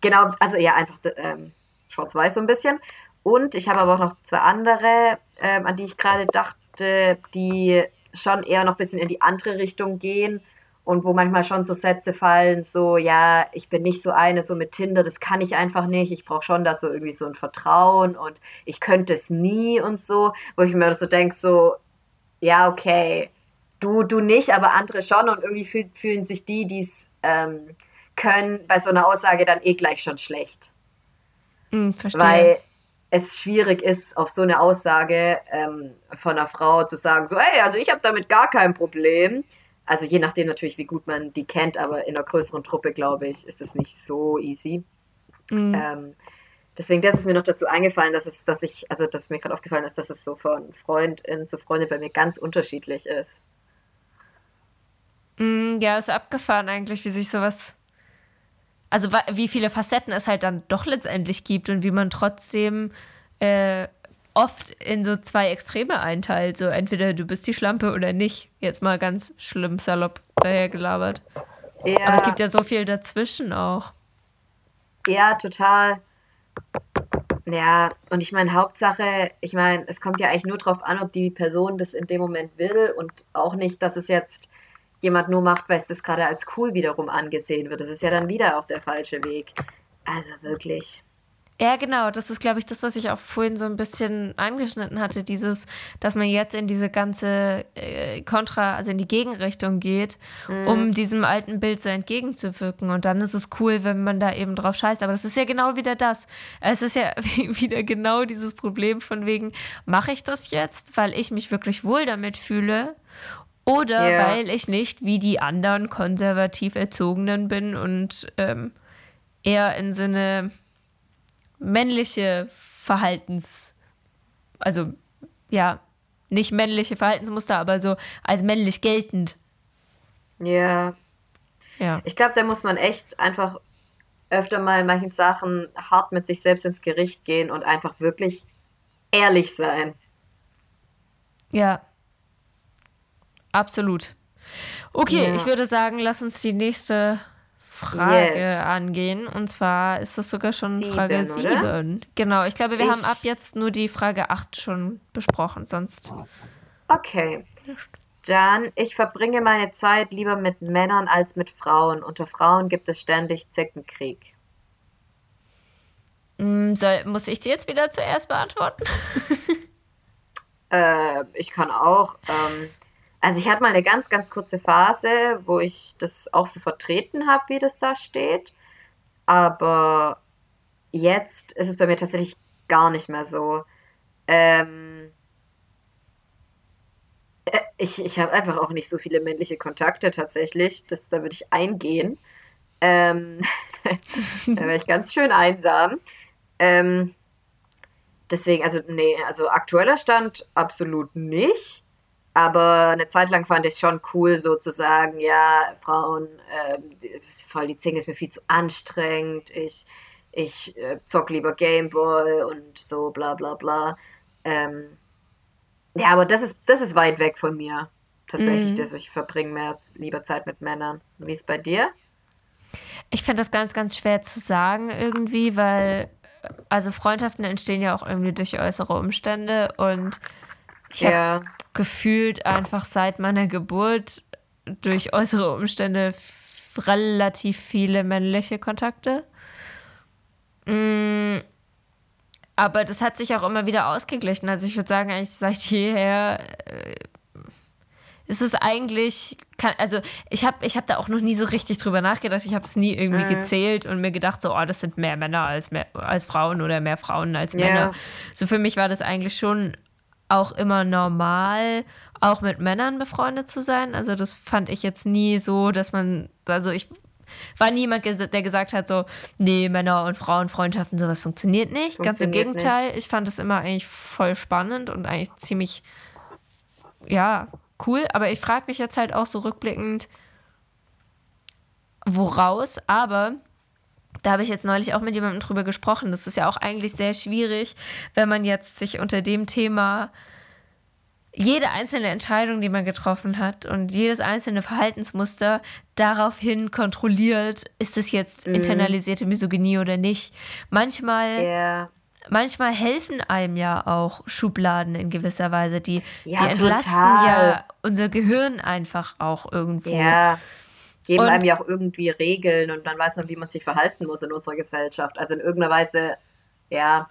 genau, also eher einfach ähm, schwarz-weiß so ein bisschen. Und ich habe aber auch noch zwei andere, ähm, an die ich gerade dachte, die schon eher noch ein bisschen in die andere Richtung gehen und wo manchmal schon so Sätze fallen, so, ja, ich bin nicht so eine, so mit Tinder, das kann ich einfach nicht, ich brauche schon da so irgendwie so ein Vertrauen und ich könnte es nie und so, wo ich mir so denke, so, ja, okay, du, du nicht, aber andere schon und irgendwie fühl, fühlen sich die, die es ähm, können, bei so einer Aussage dann eh gleich schon schlecht. Mm, verstehe. Weil es schwierig ist, auf so eine Aussage ähm, von einer Frau zu sagen, so, hey, also ich habe damit gar kein Problem. Also je nachdem natürlich, wie gut man die kennt, aber in einer größeren Truppe, glaube ich, ist es nicht so easy. Mhm. Ähm, deswegen, das ist mir noch dazu eingefallen, dass es, dass ich, also dass mir gerade aufgefallen ist, dass es so von Freundin zu Freundin bei mir ganz unterschiedlich ist. Mhm, ja, ist abgefahren eigentlich, wie sich sowas also wie viele Facetten es halt dann doch letztendlich gibt und wie man trotzdem äh, oft in so zwei Extreme einteilt. So entweder du bist die Schlampe oder nicht. Jetzt mal ganz schlimm salopp dahergelabert. Ja. Aber es gibt ja so viel dazwischen auch. Ja, total. Ja, und ich meine, Hauptsache, ich meine, es kommt ja eigentlich nur darauf an, ob die Person das in dem Moment will und auch nicht, dass es jetzt jemand nur macht, weil es das gerade als cool wiederum angesehen wird. Das ist ja dann wieder auch der falsche Weg. Also wirklich. Ja, genau. Das ist, glaube ich, das, was ich auch vorhin so ein bisschen angeschnitten hatte. Dieses, dass man jetzt in diese ganze äh, Kontra, also in die Gegenrichtung geht, mhm. um diesem alten Bild so entgegenzuwirken. Und dann ist es cool, wenn man da eben drauf scheißt. Aber das ist ja genau wieder das. Es ist ja wieder genau dieses Problem von wegen, mache ich das jetzt, weil ich mich wirklich wohl damit fühle? Oder ja. weil ich nicht wie die anderen konservativ Erzogenen bin und ähm, eher in so eine männliche Verhaltens, also ja, nicht männliche Verhaltensmuster, aber so als männlich geltend. Ja. Ja. Ich glaube, da muss man echt einfach öfter mal in manchen Sachen hart mit sich selbst ins Gericht gehen und einfach wirklich ehrlich sein. Ja. Absolut. Okay, ja. ich würde sagen, lass uns die nächste Frage yes. angehen. Und zwar ist das sogar schon sieben, Frage 7. Genau, ich glaube, wir ich... haben ab jetzt nur die Frage 8 schon besprochen, sonst. Okay. Jan, ich verbringe meine Zeit lieber mit Männern als mit Frauen. Unter Frauen gibt es ständig Zickenkrieg. Mm, soll, muss ich dir jetzt wieder zuerst beantworten? äh, ich kann auch. Ähm, also ich hatte mal eine ganz, ganz kurze Phase, wo ich das auch so vertreten habe, wie das da steht. Aber jetzt ist es bei mir tatsächlich gar nicht mehr so. Ähm, äh, ich ich habe einfach auch nicht so viele männliche Kontakte tatsächlich. Das, da würde ich eingehen. Ähm, da wäre ich ganz schön einsam. Ähm, deswegen, also nee, also aktueller Stand absolut nicht. Aber eine Zeit lang fand ich es schon cool, so zu sagen, ja, Frauen, äh, voll die Zinge ist mir viel zu anstrengend, ich, ich äh, zock lieber Gameboy und so bla bla bla. Ähm, ja, aber das ist, das ist weit weg von mir. Tatsächlich, mhm. dass ich verbringe mehr lieber Zeit mit Männern. Wie ist es bei dir? Ich finde das ganz, ganz schwer zu sagen irgendwie, weil also Freundschaften entstehen ja auch irgendwie durch äußere Umstände und ich ja. habe gefühlt einfach seit meiner Geburt durch äußere Umstände relativ viele männliche Kontakte. Mm, aber das hat sich auch immer wieder ausgeglichen. Also ich würde sagen, eigentlich seit jeher äh, ist es eigentlich, kann, also ich habe ich hab da auch noch nie so richtig drüber nachgedacht. Ich habe es nie irgendwie mhm. gezählt und mir gedacht, so, oh, das sind mehr Männer als, mehr, als Frauen oder mehr Frauen als Männer. Yeah. So für mich war das eigentlich schon auch immer normal, auch mit Männern befreundet zu sein. Also das fand ich jetzt nie so, dass man, also ich war niemand, der gesagt hat, so, nee, Männer- und Frauenfreundschaften, sowas funktioniert nicht. Funktioniert Ganz im Gegenteil, nicht. ich fand es immer eigentlich voll spannend und eigentlich ziemlich, ja, cool. Aber ich frage mich jetzt halt auch so rückblickend, woraus, aber da habe ich jetzt neulich auch mit jemandem drüber gesprochen. Das ist ja auch eigentlich sehr schwierig, wenn man jetzt sich unter dem Thema jede einzelne Entscheidung, die man getroffen hat und jedes einzelne Verhaltensmuster daraufhin kontrolliert, ist es jetzt mhm. internalisierte Misogynie oder nicht. Manchmal, yeah. manchmal helfen einem ja auch Schubladen in gewisser Weise. Die, ja, die entlasten total. ja unser Gehirn einfach auch irgendwo. Ja geben und, einem ja auch irgendwie Regeln und dann weiß man, wie man sich verhalten muss in unserer Gesellschaft. Also in irgendeiner Weise, ja.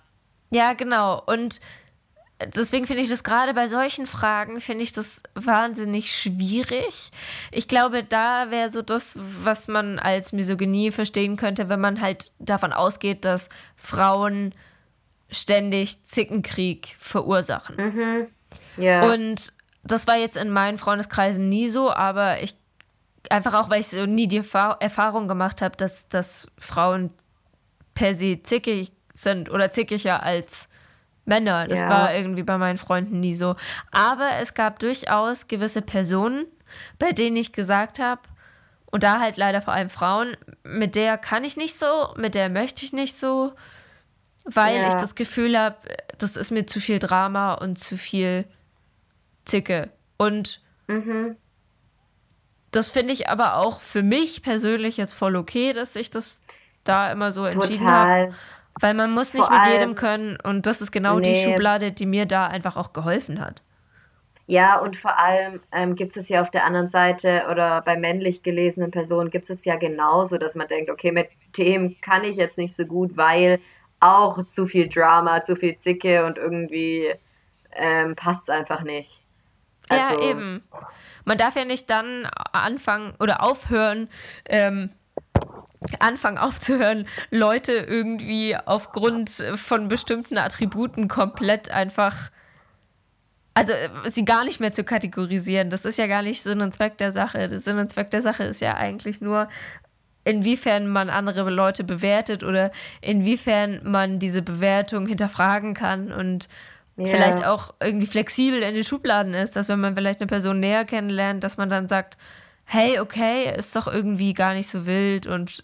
Ja, genau. Und deswegen finde ich das gerade bei solchen Fragen, finde ich das wahnsinnig schwierig. Ich glaube, da wäre so das, was man als Misogynie verstehen könnte, wenn man halt davon ausgeht, dass Frauen ständig Zickenkrieg verursachen. Mhm. Ja. Und das war jetzt in meinen Freundeskreisen nie so, aber ich einfach auch, weil ich so nie die Erfahr Erfahrung gemacht habe, dass, dass Frauen per se zickig sind oder zickiger als Männer. Das Ja. war irgendwie bei meinen Freunden nie so. Aber es gab durchaus gewisse Personen, bei denen ich gesagt habe, und da halt leider vor allem Frauen, mit der kann ich nicht so, mit der möchte ich nicht so, weil Ja. ich das Gefühl habe, das ist mir zu viel Drama und zu viel Zicke. Und Mhm. Das finde ich aber auch für mich persönlich jetzt voll okay, dass ich das da immer so entschieden habe. Weil man muss nicht Vor mit jedem können und das ist genau die Nee. Schublade, die mir da einfach auch geholfen hat. Ja, und vor allem ähm, gibt es ja auf der anderen Seite oder bei männlich gelesenen Personen gibt es ja genauso, dass man denkt, okay, mit dem kann ich jetzt nicht so gut, weil auch zu viel Drama, zu viel Zicke und irgendwie ähm, passt es einfach nicht. Also, ja, eben. Man darf ja nicht dann anfangen oder aufhören, ähm, anfangen aufzuhören, Leute irgendwie aufgrund von bestimmten Attributen komplett einfach, also äh, sie gar nicht mehr zu kategorisieren. Das ist ja gar nicht Sinn und Zweck der Sache. Der Sinn und Zweck der Sache ist ja eigentlich nur, inwiefern man andere Leute bewertet oder inwiefern man diese Bewertung hinterfragen kann und Ja. vielleicht auch irgendwie flexibel in den Schubladen ist, dass wenn man vielleicht eine Person näher kennenlernt, dass man dann sagt, hey, okay, ist doch irgendwie gar nicht so wild und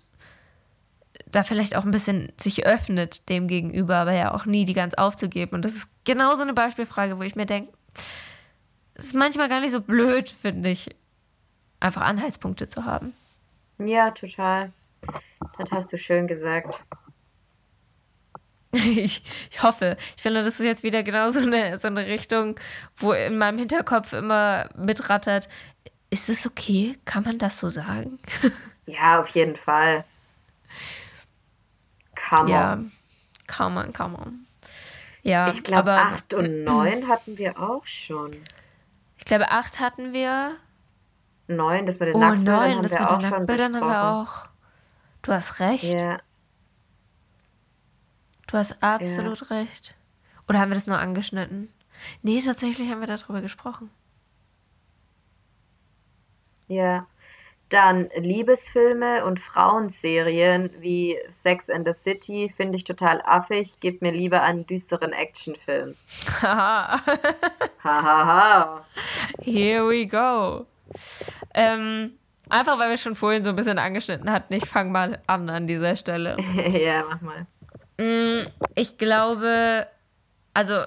da vielleicht auch ein bisschen sich öffnet dem gegenüber, aber ja auch nie die ganz aufzugeben. Und das ist genau so eine Beispielfrage, wo ich mir denke, es ist manchmal gar nicht so blöd, finde ich, einfach Anhaltspunkte zu haben. Ja, total. Das hast du schön gesagt. Ich, ich hoffe. Ich finde, das ist jetzt wieder genau so eine, so eine Richtung, wo in meinem Hinterkopf immer mitrattert. Ist es okay? Kann man das so sagen? Ja, auf jeden Fall. Come Ja. on. Come on, come on. Ja, Ich glaube, aber 8 und 9 hatten wir auch schon. ich glaube, acht hatten wir. 9, das mit den Oh, Nacktbildern neun, haben das wir mit auch den schon Nacktbildern haben wir auch. Du hast recht. Ja, Du hast absolut recht. Oder haben wir das nur angeschnitten? Nee, tatsächlich haben wir darüber gesprochen. ja. Dann Liebesfilme und Frauenserien wie Sex and the City finde ich total affig. Gib mir lieber einen düsteren Actionfilm. Haha. Hahaha. Here we go. Ähm, einfach weil wir schon vorhin so ein bisschen angeschnitten hatten. Ich fange mal an an dieser Stelle. ja, mach mal. Mm, Ich glaube, also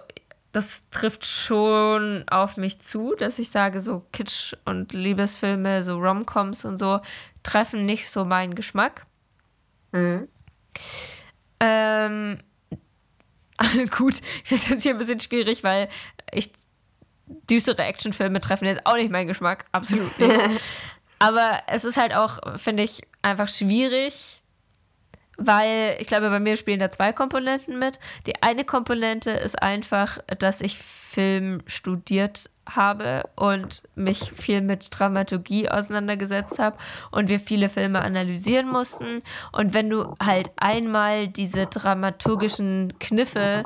das trifft schon auf mich zu, dass ich sage, so Kitsch und Liebesfilme, so Romcoms und so, treffen nicht so meinen Geschmack. Mhm. Ähm, gut, das ist jetzt hier ein bisschen schwierig, weil ich düstere Actionfilme treffen jetzt auch nicht meinen Geschmack, absolut nicht. Aber es ist halt auch, finde ich, einfach schwierig, weil ich glaube, bei mir spielen da zwei Komponenten mit. Die eine Komponente ist einfach, dass ich Film studiert habe und mich viel mit Dramaturgie auseinandergesetzt habe und wir viele Filme analysieren mussten. Und wenn du halt einmal diese dramaturgischen Kniffe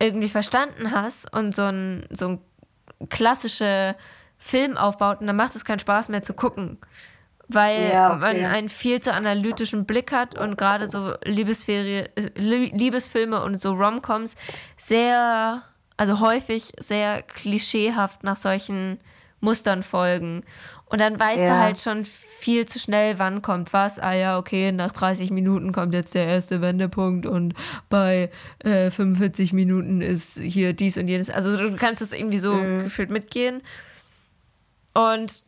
irgendwie verstanden hast und so ein, so ein klassische Film aufbaut, dann macht es keinen Spaß mehr zu gucken. Weil Ja, okay. man einen viel zu analytischen Blick hat und gerade so äh, Lie- Liebesfilme und so Romcoms sehr, also häufig sehr klischeehaft nach solchen Mustern folgen. Und dann weißt du Ja. halt schon viel zu schnell, wann kommt was. Ah ja, okay, nach 30 Minuten kommt jetzt der erste Wendepunkt und bei äh, 45 Minuten ist hier dies und jenes. Also du kannst es irgendwie so gefühlt mitgehen. Und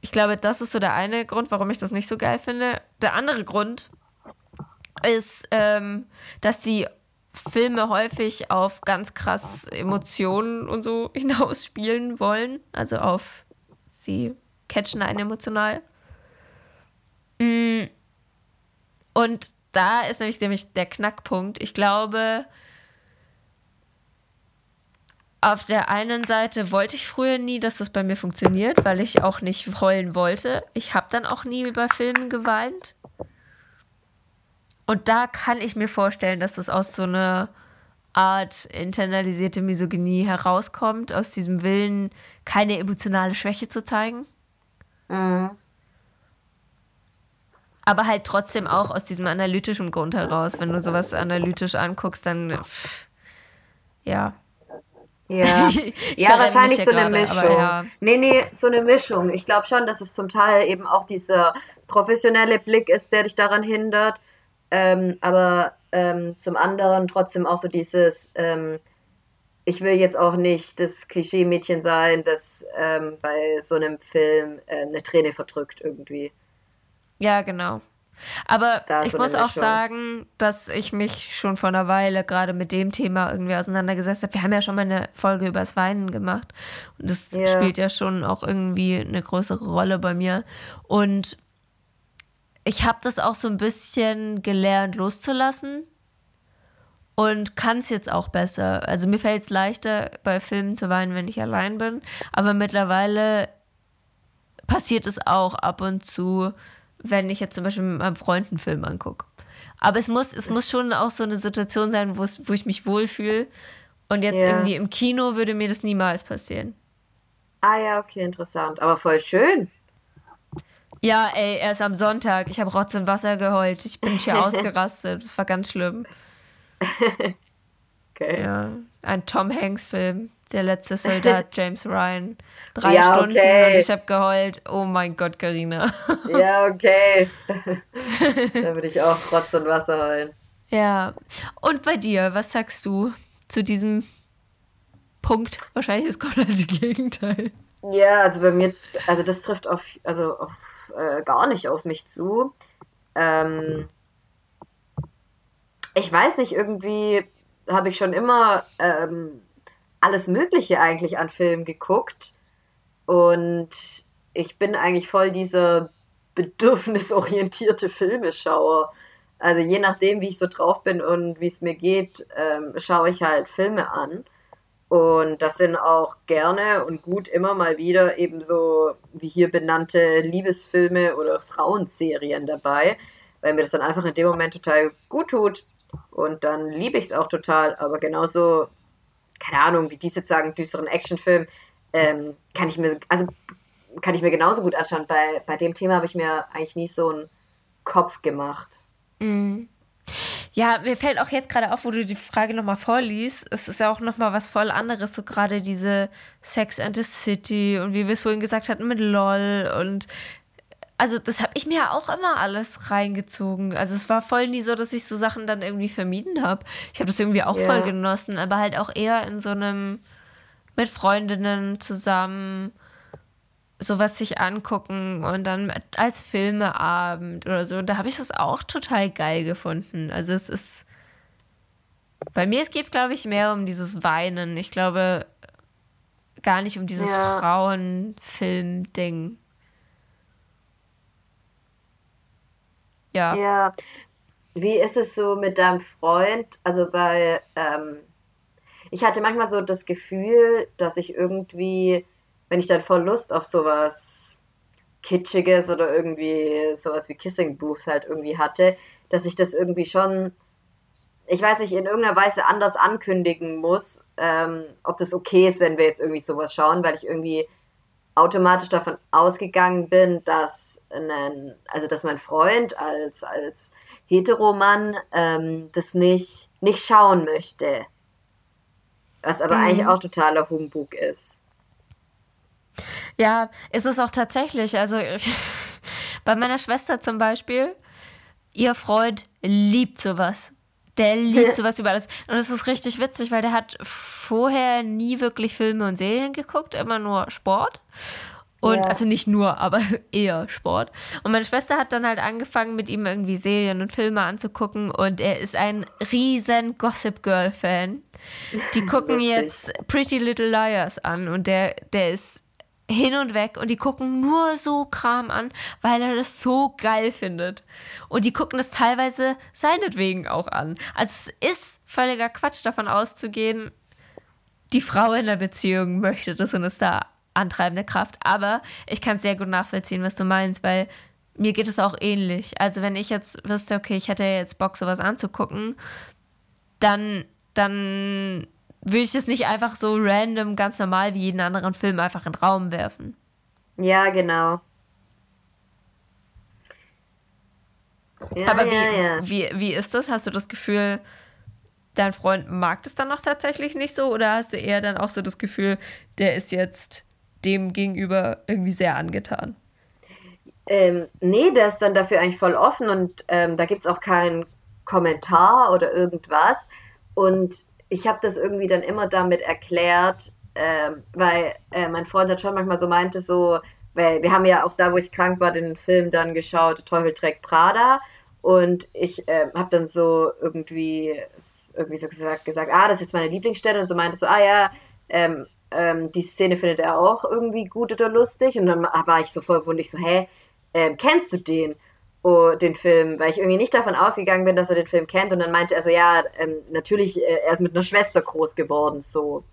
ich glaube, das ist so der eine Grund, warum ich das nicht so geil finde. Der andere Grund ist, ähm, dass die Filme häufig auf ganz krass Emotionen und so hinausspielen wollen. Also auf sie catchen einen emotional. Mm. Und da ist nämlich, nämlich der Knackpunkt. Ich glaube, auf der einen Seite wollte ich früher nie, dass das bei mir funktioniert, weil ich auch nicht heulen wollte. Ich habe dann auch nie bei Filmen geweint. Und da kann ich mir vorstellen, dass das aus so einer Art internalisierte Misogynie herauskommt, aus diesem Willen, keine emotionale Schwäche zu zeigen. Mhm. Aber halt trotzdem auch aus diesem analytischen Grund heraus. Wenn du sowas analytisch anguckst, dann pff, ja. Ja, ja wahrscheinlich so eine gerade, Mischung. ja. Nee, nee, so eine Mischung. Ich glaube schon, dass es zum Teil eben auch dieser professionelle Blick ist, der dich daran hindert. Ähm, aber ähm, zum anderen trotzdem auch so dieses, ähm, ich will jetzt auch nicht das Klischee-Mädchen sein, das ähm, bei so einem Film äh, eine Träne verdrückt irgendwie. Ja, genau. Aber Da ich muss auch Mischung. sagen, dass ich mich schon vor einer Weile gerade mit dem Thema irgendwie auseinandergesetzt habe. Wir haben ja schon mal eine Folge über das Weinen gemacht. Und das Ja. spielt ja schon auch irgendwie eine größere Rolle bei mir. Und ich habe das auch so ein bisschen gelernt loszulassen und kann es jetzt auch besser. Also mir fällt es leichter, bei Filmen zu weinen, wenn ich allein bin. Aber mittlerweile passiert es auch ab und zu, wenn ich jetzt zum Beispiel mit meinem Freund einen Film angucke. Aber es muss, es muss schon auch so eine Situation sein, wo ich mich wohlfühle. Und jetzt Ja. irgendwie im Kino würde mir das niemals passieren. Ah ja, okay, interessant. Aber voll schön. Ja, ey, erst am Sonntag. Ich habe Rotz und Wasser geheult. Ich bin hier ausgerastet. Das war ganz schlimm. Okay. Ja, ein Tom Hanks-Film. Der letzte Soldat, James Ryan. Drei Ja, Stunden okay. und ich habe geheult. Oh mein Gott, Karina. Ja, okay. da würde ich auch Rotz und Wasser heulen. Ja. Und bei dir, was sagst du zu diesem Punkt? Wahrscheinlich ist komplett das Gegenteil. Ja, also bei mir, also das trifft auf, also auf, äh, gar nicht auf mich zu. Ähm, ich weiß nicht, irgendwie habe ich schon immer ähm, alles Mögliche eigentlich an Filmen geguckt und ich bin eigentlich voll dieser bedürfnisorientierte Filmeschauer. Also je nachdem, wie ich so drauf bin und wie es mir geht, ähm, schaue ich halt Filme an. Und das sind auch gerne und gut immer mal wieder eben so wie hier benannte Liebesfilme oder Frauenserien dabei, weil mir das dann einfach in dem Moment total gut tut. Und dann liebe ich es auch total. Aber genauso, keine Ahnung, wie diese jetzt sagen, düsteren Actionfilm, ähm, kann ich mir, also kann ich mir genauso gut anschauen. Bei, bei dem Thema habe ich mir eigentlich nie so einen Kopf gemacht. Mhm. Ja, mir fällt auch jetzt gerade auf, wo du die Frage nochmal vorliest, es ist ja auch nochmal was voll anderes, so gerade diese Sex and the City und wie wir es vorhin gesagt hatten mit LOL und also das habe ich mir ja auch immer alles reingezogen. Also es war voll nie so, dass ich so Sachen dann irgendwie vermieden habe. Ich habe das irgendwie auch Ja. voll genossen, aber halt auch eher in so einem mit Freundinnen zusammen sowas sich angucken und dann als Filmeabend oder so. Da habe ich das auch total geil gefunden. Also es ist. Bei mir geht es, glaube ich, mehr um dieses Weinen. Ich glaube gar nicht um dieses Ja. Frauenfilm-Ding. Ja. Ja. Wie ist es so mit deinem Freund? Also, weil ähm, ich hatte manchmal so das Gefühl, dass ich irgendwie, wenn ich dann voll Lust auf sowas Kitschiges oder irgendwie sowas wie Kissing Booths halt irgendwie hatte, dass ich das irgendwie schon, ich weiß nicht, in irgendeiner Weise anders ankündigen muss, ähm, ob das okay ist, wenn wir jetzt irgendwie sowas schauen, weil ich irgendwie automatisch davon ausgegangen bin, dass, ein, also dass mein Freund als, als Heteromann ähm, das nicht, nicht schauen möchte. Was aber Mhm. eigentlich auch totaler Humbug ist. Ja, ist es auch tatsächlich. Also bei meiner Schwester zum Beispiel, ihr Freund liebt sowas. Der liebt sowas über alles. Und es ist richtig witzig, weil der hat vorher nie wirklich Filme und Serien geguckt, immer nur Sport. Und Ja. also nicht nur, aber eher Sport. Und meine Schwester hat dann halt angefangen, mit ihm irgendwie Serien und Filme anzugucken. Und er ist ein riesen Gossip Girl-Fan. Die gucken jetzt Pretty Little Liars an und der, der ist hin und weg und die gucken nur so Kram an, weil er das so geil findet. Und die gucken das teilweise seinetwegen auch an. Also es ist völliger Quatsch davon auszugehen, die Frau in der Beziehung möchte das und ist da antreibende Kraft. Aber ich kann sehr gut nachvollziehen, was du meinst, weil mir geht es auch ähnlich. Also wenn ich jetzt wüsste, okay, ich hätte jetzt Bock, sowas anzugucken, dann, dann würde ich das nicht einfach so random, ganz normal wie jeden anderen Film einfach in den Raum werfen. Ja, genau. Ja, Aber wie, ja, ja. Wie, wie ist das? Hast du das Gefühl, dein Freund mag das dann noch tatsächlich nicht so? Oder hast du eher dann auch so das Gefühl, der ist jetzt dem gegenüber irgendwie sehr angetan? Ähm, nee, der ist dann dafür eigentlich voll offen und ähm, da gibt es auch keinen Kommentar oder irgendwas. Und ich habe das irgendwie dann immer damit erklärt, ähm, weil äh, mein Freund hat schon manchmal so meinte, so, weil wir haben ja auch da, wo ich krank war, den Film dann geschaut, Teufel trägt Prada. Und ich äh, habe dann so irgendwie, irgendwie so gesagt, gesagt, ah, das ist jetzt meine Lieblingsstelle. Und so meinte so, ah ja, ähm, ähm, die Szene findet er auch irgendwie gut oder lustig. Und dann war ich so voll wundig, so, hä, ähm, kennst du den? Oh, den Film, weil ich irgendwie nicht davon ausgegangen bin, dass er den Film kennt. Und dann meinte er so, ja, ähm, natürlich, äh, er ist mit einer Schwester groß geworden, so.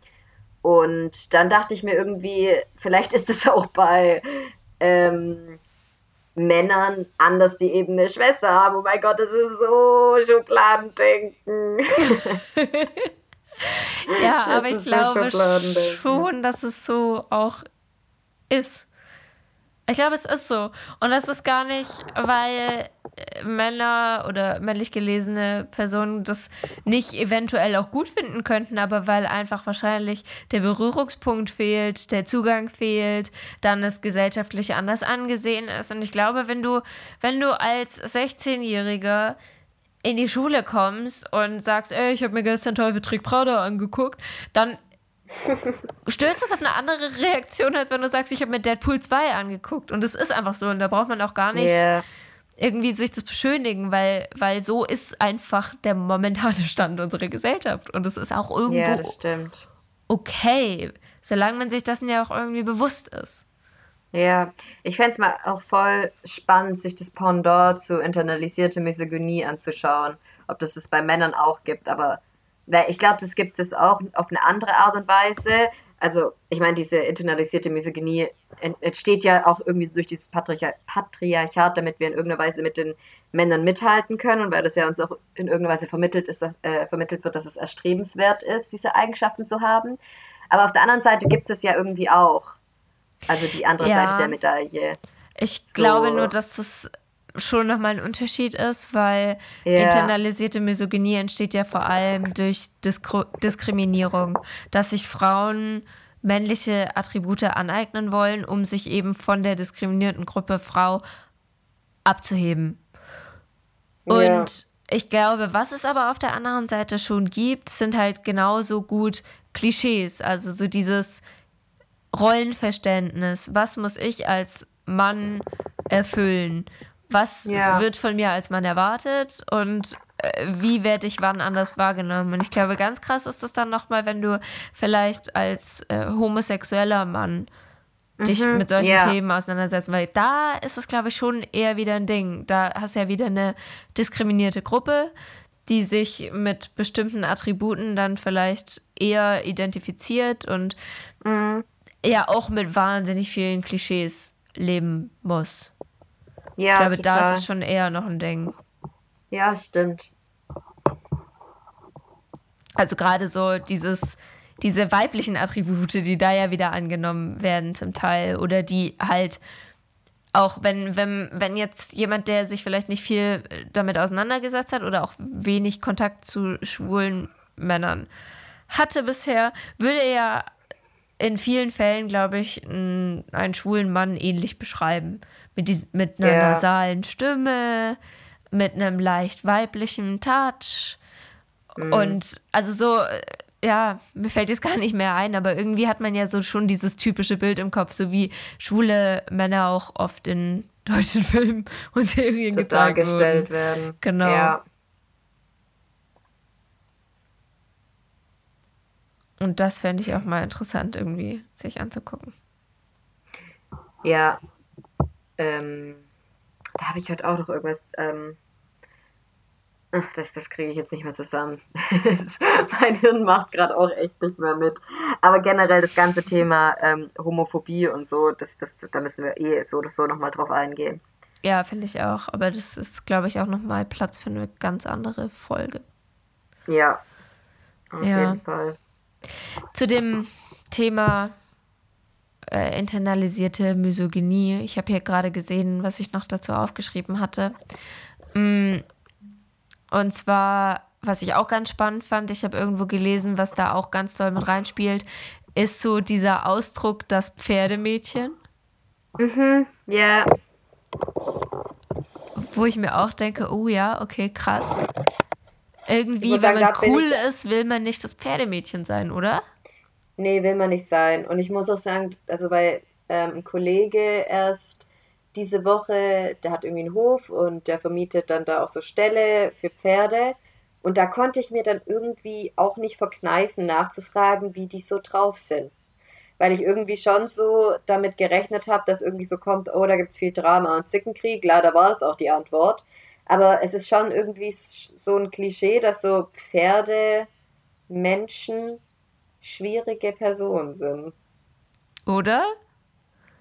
Und dann dachte ich mir irgendwie, vielleicht ist es auch bei ähm, Männern anders, die eben eine Schwester haben. Oh mein Gott, das ist so Schubladendenken. ja, aber ich glaube schon, dass es so auch ist. Ich glaube, es ist so. Und das ist gar nicht, weil äh, Männer oder männlich gelesene Personen das nicht eventuell auch gut finden könnten, aber weil einfach wahrscheinlich der Berührungspunkt fehlt, der Zugang fehlt, dann es gesellschaftlich anders angesehen ist. Und ich glaube, wenn du, wenn du als 16-Jähriger in die Schule kommst und sagst, ey, ich habe mir gestern Teufel Trick Prada angeguckt, dann stößt das auf eine andere Reaktion, als wenn du sagst, ich habe mir Deadpool 2 angeguckt. Und es ist einfach so. Und da braucht man auch gar nicht yeah. irgendwie sich das beschönigen, weil, weil so ist einfach der momentane Stand unserer Gesellschaft. Und es ist auch irgendwo ja, okay, solange man sich dessen ja auch irgendwie bewusst ist. Ja, ich fände es mal auch voll spannend, sich das Pendant zu internalisierte Misogynie anzuschauen. Ob das es bei Männern auch gibt, aber ich glaube, das gibt es auch auf eine andere Art und Weise. Also, ich meine, diese internalisierte Misogynie entsteht ja auch irgendwie durch dieses Patriarchat, damit wir in irgendeiner Weise mit den Männern mithalten können und weil das ja uns auch in irgendeiner Weise vermittelt, ist, äh, vermittelt wird, dass es erstrebenswert ist, diese Eigenschaften zu haben. Aber auf der anderen Seite gibt es ja irgendwie auch. Also die andere ja. Seite der Medaille. Ich so. glaube nur, dass das schon nochmal ein Unterschied ist, weil ja. internalisierte Misogynie entsteht ja vor allem durch Diskro Diskriminierung, dass sich Frauen männliche Attribute aneignen wollen, um sich eben von der diskriminierten Gruppe Frau abzuheben. Und ja. ich glaube, was es aber auf der anderen Seite schon gibt, sind halt genauso gut Klischees, also so dieses Rollenverständnis. Was muss ich als Mann erfüllen? was ja. wird von mir als Mann erwartet und äh, wie werde ich wann anders wahrgenommen. Und ich glaube, ganz krass ist das dann nochmal, wenn du vielleicht als äh, homosexueller Mann dich mhm, mit solchen ja. Themen auseinandersetzt, weil da ist es, glaube ich, schon eher wieder ein Ding. Da hast du ja wieder eine diskriminierte Gruppe, die sich mit bestimmten Attributen dann vielleicht eher identifiziert und mhm. Ja auch mit wahnsinnig vielen Klischees leben muss. Ja, ich glaube, total. da ist es schon eher noch ein Ding. Ja, stimmt. Also gerade so dieses, diese weiblichen Attribute, die da ja wieder angenommen werden zum Teil oder die halt auch wenn, wenn, wenn jetzt jemand, der sich vielleicht nicht viel damit auseinandergesetzt hat oder auch wenig Kontakt zu schwulen Männern hatte bisher, würde er in vielen Fällen, glaube ich, einen, einen schwulen Mann ähnlich beschreiben. Mit, dies, mit einer ja. nasalen Stimme, mit einem leicht weiblichen Touch. Mhm. Und also so, ja, mir fällt jetzt gar nicht mehr ein, aber irgendwie hat man ja so schon dieses typische Bild im Kopf, so wie schwule Männer auch oft in deutschen Filmen und Serien so gezeigt dargestellt werden. werden. Genau. Ja. Und das fände ich auch mal interessant, irgendwie sich anzugucken. Ja, ähm, da habe ich heute auch noch irgendwas. Ähm, ach, das, das kriege ich jetzt nicht mehr zusammen. mein Hirn macht gerade auch echt nicht mehr mit. Aber generell das ganze Thema ähm, Homophobie und so, das, das, da müssen wir eh so oder so nochmal drauf eingehen. Ja, finde ich auch. Aber das ist, glaube ich, auch nochmal Platz für eine ganz andere Folge. Ja. Auf Ja. jeden Fall. Zu dem Thema äh, internalisierte Misogynie. Ich habe hier gerade gesehen, was ich noch dazu aufgeschrieben hatte. Mm, Und zwar, was ich auch ganz spannend fand, ich habe irgendwo gelesen, was da auch ganz doll mit reinspielt, ist so dieser Ausdruck, das Pferdemädchen, Mhm, ja, wo ich mir auch denke, oh ja, okay, krass. Irgendwie, wenn man cool ich- ist, will man nicht das Pferdemädchen sein, oder? nee, will man nicht sein. Und ich muss auch sagen, also weil ähm, ein Kollege erst diese Woche, der hat irgendwie einen Hof und der vermietet dann da auch so Ställe für Pferde. Und da konnte ich mir dann irgendwie auch nicht verkneifen, nachzufragen, wie die so drauf sind. Weil ich irgendwie schon so damit gerechnet habe, dass irgendwie so kommt, oh, da gibt es viel Drama und Zickenkrieg. Da war das auch die Antwort. Aber es ist schon irgendwie so ein Klischee, dass so Pferde, Menschen schwierige Personen sind. Oder?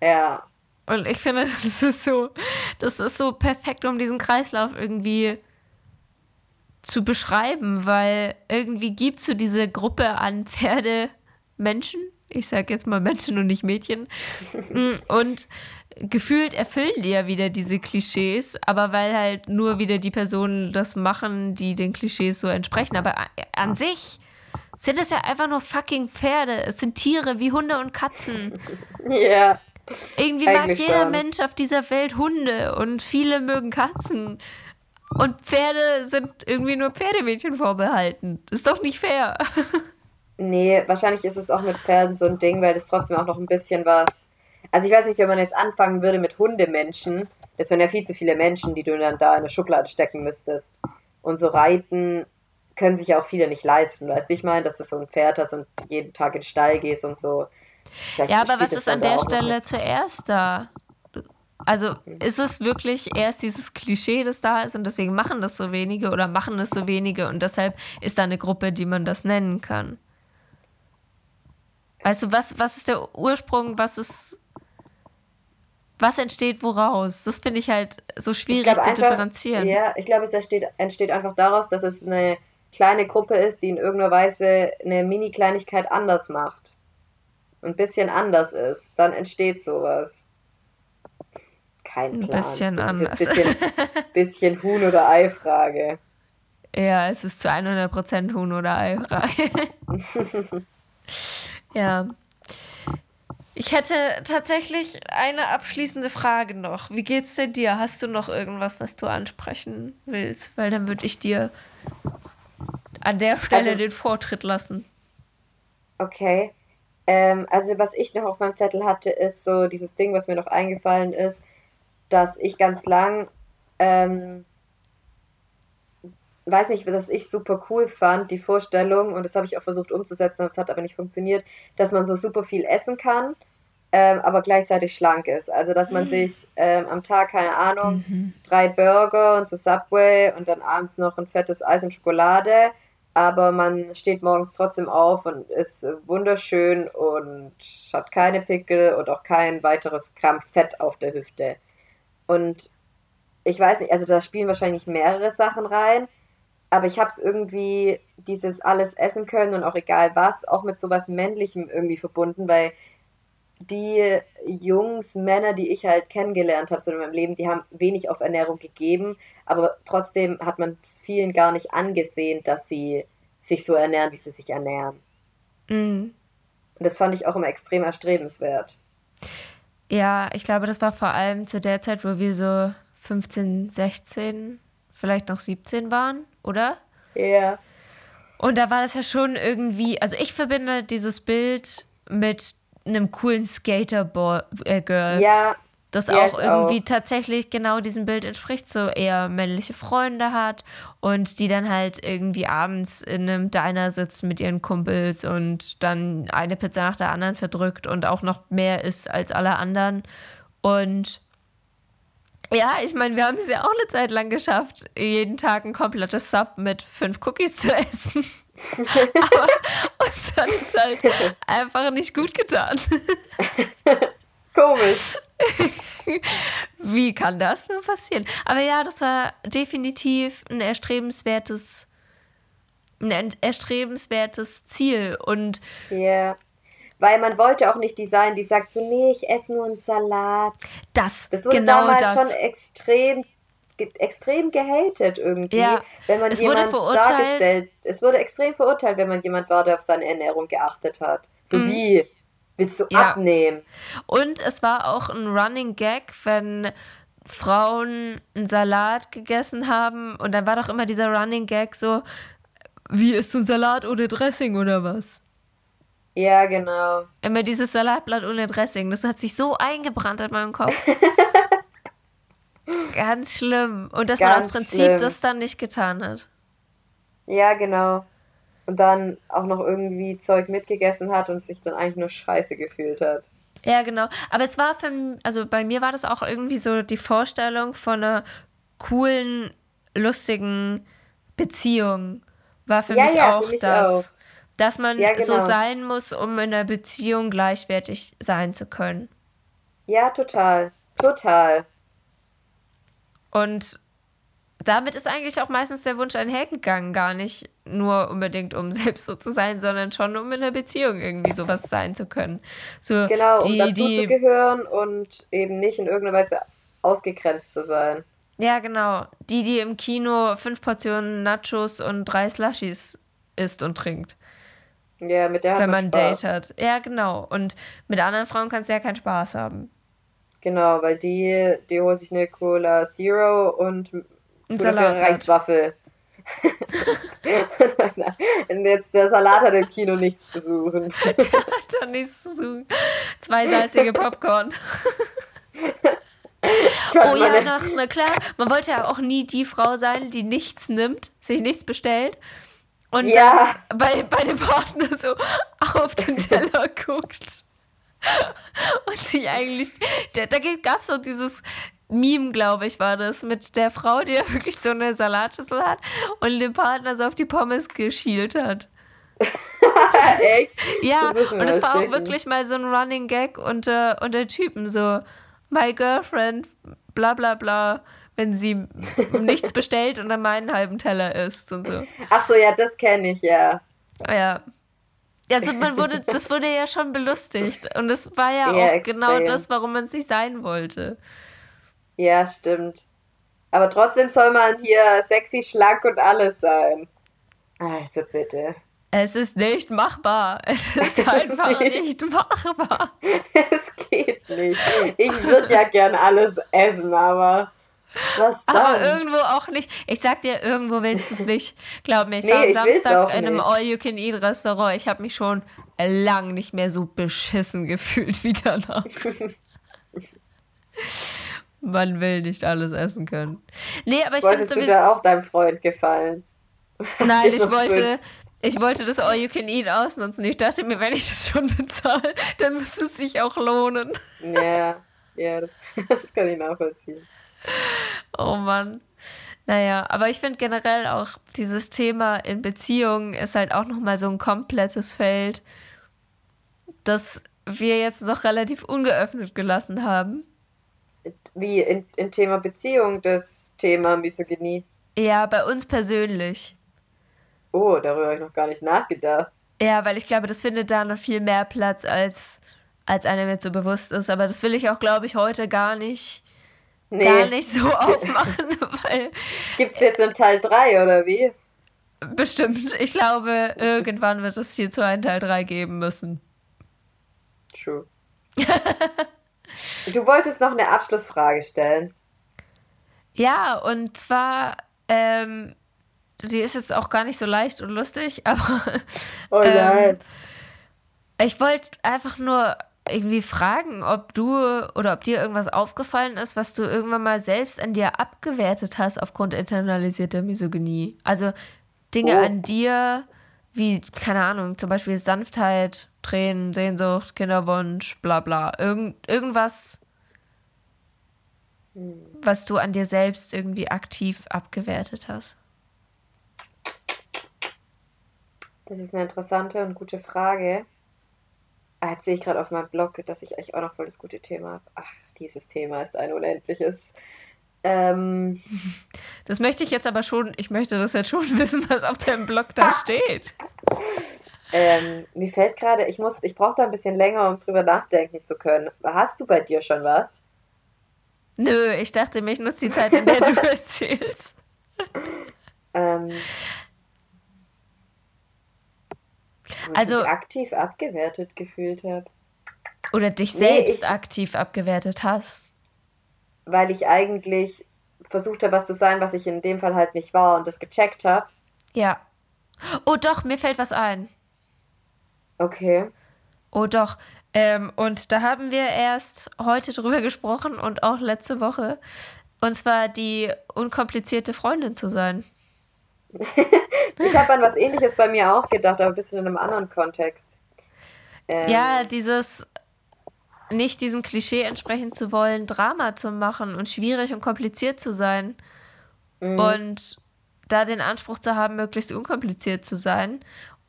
Ja, Und ich finde, das ist so, das ist so perfekt, um diesen Kreislauf irgendwie zu beschreiben, weil irgendwie gibt es so diese Gruppe an Pferdemenschen, ich sag jetzt mal Menschen und nicht Mädchen, und gefühlt erfüllen die ja wieder diese Klischees, aber weil halt nur wieder die Personen das machen, die den Klischees so entsprechen. Aber an sich sind es ja einfach nur fucking Pferde. Es sind Tiere wie Hunde und Katzen. ja, Irgendwie mag Eigentlich jeder schon. Mensch auf dieser Welt Hunde und viele mögen Katzen. Und Pferde sind irgendwie nur Pferdemädchen vorbehalten. Ist doch nicht fair. nee, wahrscheinlich ist es auch mit Pferden so ein Ding, weil das trotzdem auch noch ein bisschen was. Also ich weiß nicht, wenn man jetzt anfangen würde mit Hundemenschen, das wären ja viel zu viele Menschen, die du dann da in eine Schublade stecken müsstest. Und so reiten können sich ja auch viele nicht leisten, weißt du, ich meine, dass du so ein Pferd hast und jeden Tag in den Stall gehst und so. Vielleicht Ja, aber was ist an der Stelle mit. zuerst da? Also ist es wirklich erst dieses Klischee, das da ist und deswegen machen das so wenige oder machen es so wenige und deshalb ist da eine Gruppe, die man das nennen kann? Weißt du, was, was ist der Ursprung, was ist, was entsteht woraus? Das finde ich halt so schwierig glaube zu einfach, differenzieren. ja, ich glaube, es entsteht, entsteht einfach daraus, dass es eine kleine Gruppe ist, die in irgendeiner Weise eine Mini-Kleinigkeit anders macht. Ein bisschen anders ist. Dann entsteht sowas. Kein Ein Plan. bisschen das anders. ist jetzt ein bisschen, bisschen Huhn- oder Ei-Frage. Ja, es ist zu 100% Huhn oder Ei-Frage. ja. Ich hätte tatsächlich eine abschließende Frage noch. Wie geht's denn dir? Hast du noch irgendwas, was du ansprechen willst? Weil dann würde ich dir an der Stelle Also- den Vortritt lassen. Okay. Ähm, also was ich noch auf meinem Zettel hatte, ist so dieses Ding, was mir noch eingefallen ist, dass ich ganz lang, ähm, weiß nicht, dass ich super cool fand, die Vorstellung, und das habe ich auch versucht umzusetzen, aber es hat aber nicht funktioniert, dass man so super viel essen kann, ähm, aber gleichzeitig schlank ist. Also dass man sich ähm, am Tag, keine Ahnung, drei Burger und so Subway und dann abends noch ein fettes Eis und Schokolade. Aber man steht morgens trotzdem auf und ist wunderschön und hat keine Pickel und auch kein weiteres Gramm Fett auf der Hüfte. Und ich weiß nicht, also da spielen wahrscheinlich mehrere Sachen rein, aber ich habe es irgendwie, dieses alles essen können und auch egal was, auch mit sowas Männlichem irgendwie verbunden, weil die Jungs, Männer, die ich halt kennengelernt habe so in meinem Leben, die haben wenig auf Ernährung gegeben, aber trotzdem hat man es vielen gar nicht angesehen, dass sie sich so ernähren, wie sie sich ernähren. Mhm. Und das fand ich auch immer extrem erstrebenswert. Ja, ich glaube, das war vor allem zu der Zeit, wo wir so 15, 16, vielleicht noch 17 waren, oder? Ja. Und da war es ja schon irgendwie, also ich verbinde dieses Bild mit einem coolen Skater-Girl, Ja, das ja, auch irgendwie auch. tatsächlich genau diesem Bild entspricht, so eher männliche Freunde hat und die dann halt irgendwie abends in einem Diner sitzt mit ihren Kumpels und dann eine Pizza nach der anderen verdrückt und auch noch mehr isst als alle anderen. Und ja, ich meine, wir haben es ja auch eine Zeit lang geschafft, jeden Tag ein komplettes Sub mit fünf Cookies zu essen. Aber uns hat es halt einfach nicht gut getan. komisch. Wie kann das nur passieren? Aber ja, das war definitiv ein erstrebenswertes ein erstrebenswertes Ziel und ja. Yeah. Weil man wollte auch nicht die sein, die sagt so, nee, ich esse nur einen Salat. Das, das wurde genau damals das. schon extrem extrem gehatet irgendwie, ja, wenn man jemand dargestellt. Es wurde extrem verurteilt, wenn man jemand war, der auf seine Ernährung geachtet hat. So mhm. wie willst du ja. abnehmen? Und es war auch ein Running Gag, wenn Frauen einen Salat gegessen haben und dann war doch immer dieser Running Gag so, wie isst du ein Salat ohne Dressing oder was? Ja, genau. Immer dieses Salatblatt ohne Dressing, das hat sich so eingebrannt in meinem Kopf. Ganz schlimm. Und dass Ganz man aus Prinzip schlimm. das dann nicht getan hat. Ja, genau. Und dann auch noch irgendwie Zeug mitgegessen hat und sich dann eigentlich nur scheiße gefühlt hat. Ja, genau. Aber es war für also bei mir war das auch irgendwie so die Vorstellung von einer coolen, lustigen Beziehung. War für ja, mich ja, auch für mich das. Auch. Dass man ja, genau. so sein muss, um in einer Beziehung gleichwertig sein zu können. Ja, total. Total. Und damit ist eigentlich auch meistens der Wunsch einhergegangen, gar nicht nur unbedingt, um selbst so zu sein, sondern schon, um in einer Beziehung irgendwie sowas sein zu können. So genau, um die, dazu die, zu gehören und eben nicht in irgendeiner Weise ausgegrenzt zu sein. Ja, genau. Die, die im Kino fünf Portionen Nachos und drei Slushies isst und trinkt. Ja, mit der Wenn man ein Date hat. Ja, genau. Und mit anderen Frauen kannst du ja keinen Spaß haben. Genau, weil die, die holt sich eine Cola Zero und ein Salat Reiswaffel. und jetzt der Salat hat im Kino nichts zu suchen. der hat da nichts zu suchen. Zwei salzige Popcorn. oh ja, na, na klar, man wollte ja auch nie die Frau sein, die nichts nimmt, sich nichts bestellt und ja. bei, bei dem Partner so auf den Teller guckt. und sie eigentlich, da, da gab es so dieses Meme, glaube ich, war das, mit der Frau, die ja wirklich so eine Salatschüssel hat und dem Partner so auf die Pommes geschielt hat. Echt? Ja, und es war auch wirklich mal so ein Running Gag unter, unter Typen, so, my girlfriend, bla bla bla, wenn sie nichts bestellt und dann meinen halben Teller isst und so. Ach so, ja, das kenne ich, ja. Ja, also man wurde, das wurde ja schon belustigt. Und das war ja, ja auch extrem. genau das, warum man sich sein wollte. Ja, stimmt. Aber trotzdem soll man hier sexy, schlank und alles sein. Also bitte. Es ist nicht machbar. Es ist es einfach nicht, nicht machbar. Es geht nicht. Ich würde ja gern alles essen, aber was dann? Aber irgendwo auch nicht. Ich sag dir, irgendwo willst du es nicht. Glaub mir, ich nee, war am Samstag in einem All-You-Can-Eat-Restaurant. Ich habe mich schon lang nicht mehr so beschissen gefühlt wie danach. Man will nicht alles essen können. Nee, aber ich finde sowieso... du auch deinem Freund gefallen? Nein, ich wollte... Ich wollte das All You Can Eat ausnutzen. Ich dachte mir, wenn ich das schon bezahle, dann muss es sich auch lohnen. Ja, ja, das, das kann ich nachvollziehen. Oh Mann. Naja, aber ich finde generell auch dieses Thema in Beziehungen ist halt auch nochmal so ein komplettes Feld, das wir jetzt noch relativ ungeöffnet gelassen haben. Wie in, in Thema Beziehung, das Thema Misogynie? Ja, bei uns persönlich. Oh, darüber habe ich noch gar nicht nachgedacht. Ja, weil ich glaube, das findet da noch viel mehr Platz, als, als einem jetzt so bewusst ist. Aber das will ich auch, glaube ich, heute gar nicht nee. gar nicht so aufmachen, weil. Gibt es jetzt einen Teil 3 oder wie? Bestimmt. Ich glaube, irgendwann wird es hierzu einen Teil 3 geben müssen. True. du wolltest noch eine Abschlussfrage stellen. Ja, und zwar, ähm, die ist jetzt auch gar nicht so leicht und lustig, aber. Oh nein. Ähm, ich wollte einfach nur irgendwie fragen, ob du oder ob dir irgendwas aufgefallen ist, was du irgendwann mal selbst an dir abgewertet hast aufgrund internalisierter Misogynie. Also Dinge oh. an dir, wie, keine Ahnung, zum Beispiel Sanftheit, Tränen, Sehnsucht, Kinderwunsch, bla bla. Irgend, irgendwas, was du an dir selbst irgendwie aktiv abgewertet hast. Das ist eine interessante und gute Frage. Ah, jetzt sehe ich gerade auf meinem Blog, dass ich eigentlich auch noch voll das gute Thema habe. Ach, dieses Thema ist ein unendliches. Ähm, Das möchte ich jetzt aber schon, ich möchte das jetzt schon wissen, was auf deinem Blog da steht. ähm, mir fällt gerade, ich muss, ich brauche da ein bisschen länger, um drüber nachdenken zu können. Hast du bei dir schon was? Nö, ich dachte mir, ich nutze die Zeit, in der du erzählst. Ähm, Also- ich aktiv abgewertet gefühlt habe. Oder dich Nee, selbst ich- aktiv abgewertet hast. Weil ich eigentlich versucht habe, was zu sein, was ich in dem Fall halt nicht war und das gecheckt habe. Ja. Oh doch, mir fällt was ein. Okay. Oh doch. Ähm, und da haben wir erst heute drüber gesprochen und auch letzte Woche. Und zwar die unkomplizierte Freundin zu sein. Ich habe an was ähnliches bei mir auch gedacht, aber ein bisschen in einem anderen Kontext. Ähm, Ja, dieses nicht diesem Klischee entsprechen zu wollen, Drama zu machen und schwierig und kompliziert zu sein. mhm, Und da den Anspruch zu haben, möglichst unkompliziert zu sein.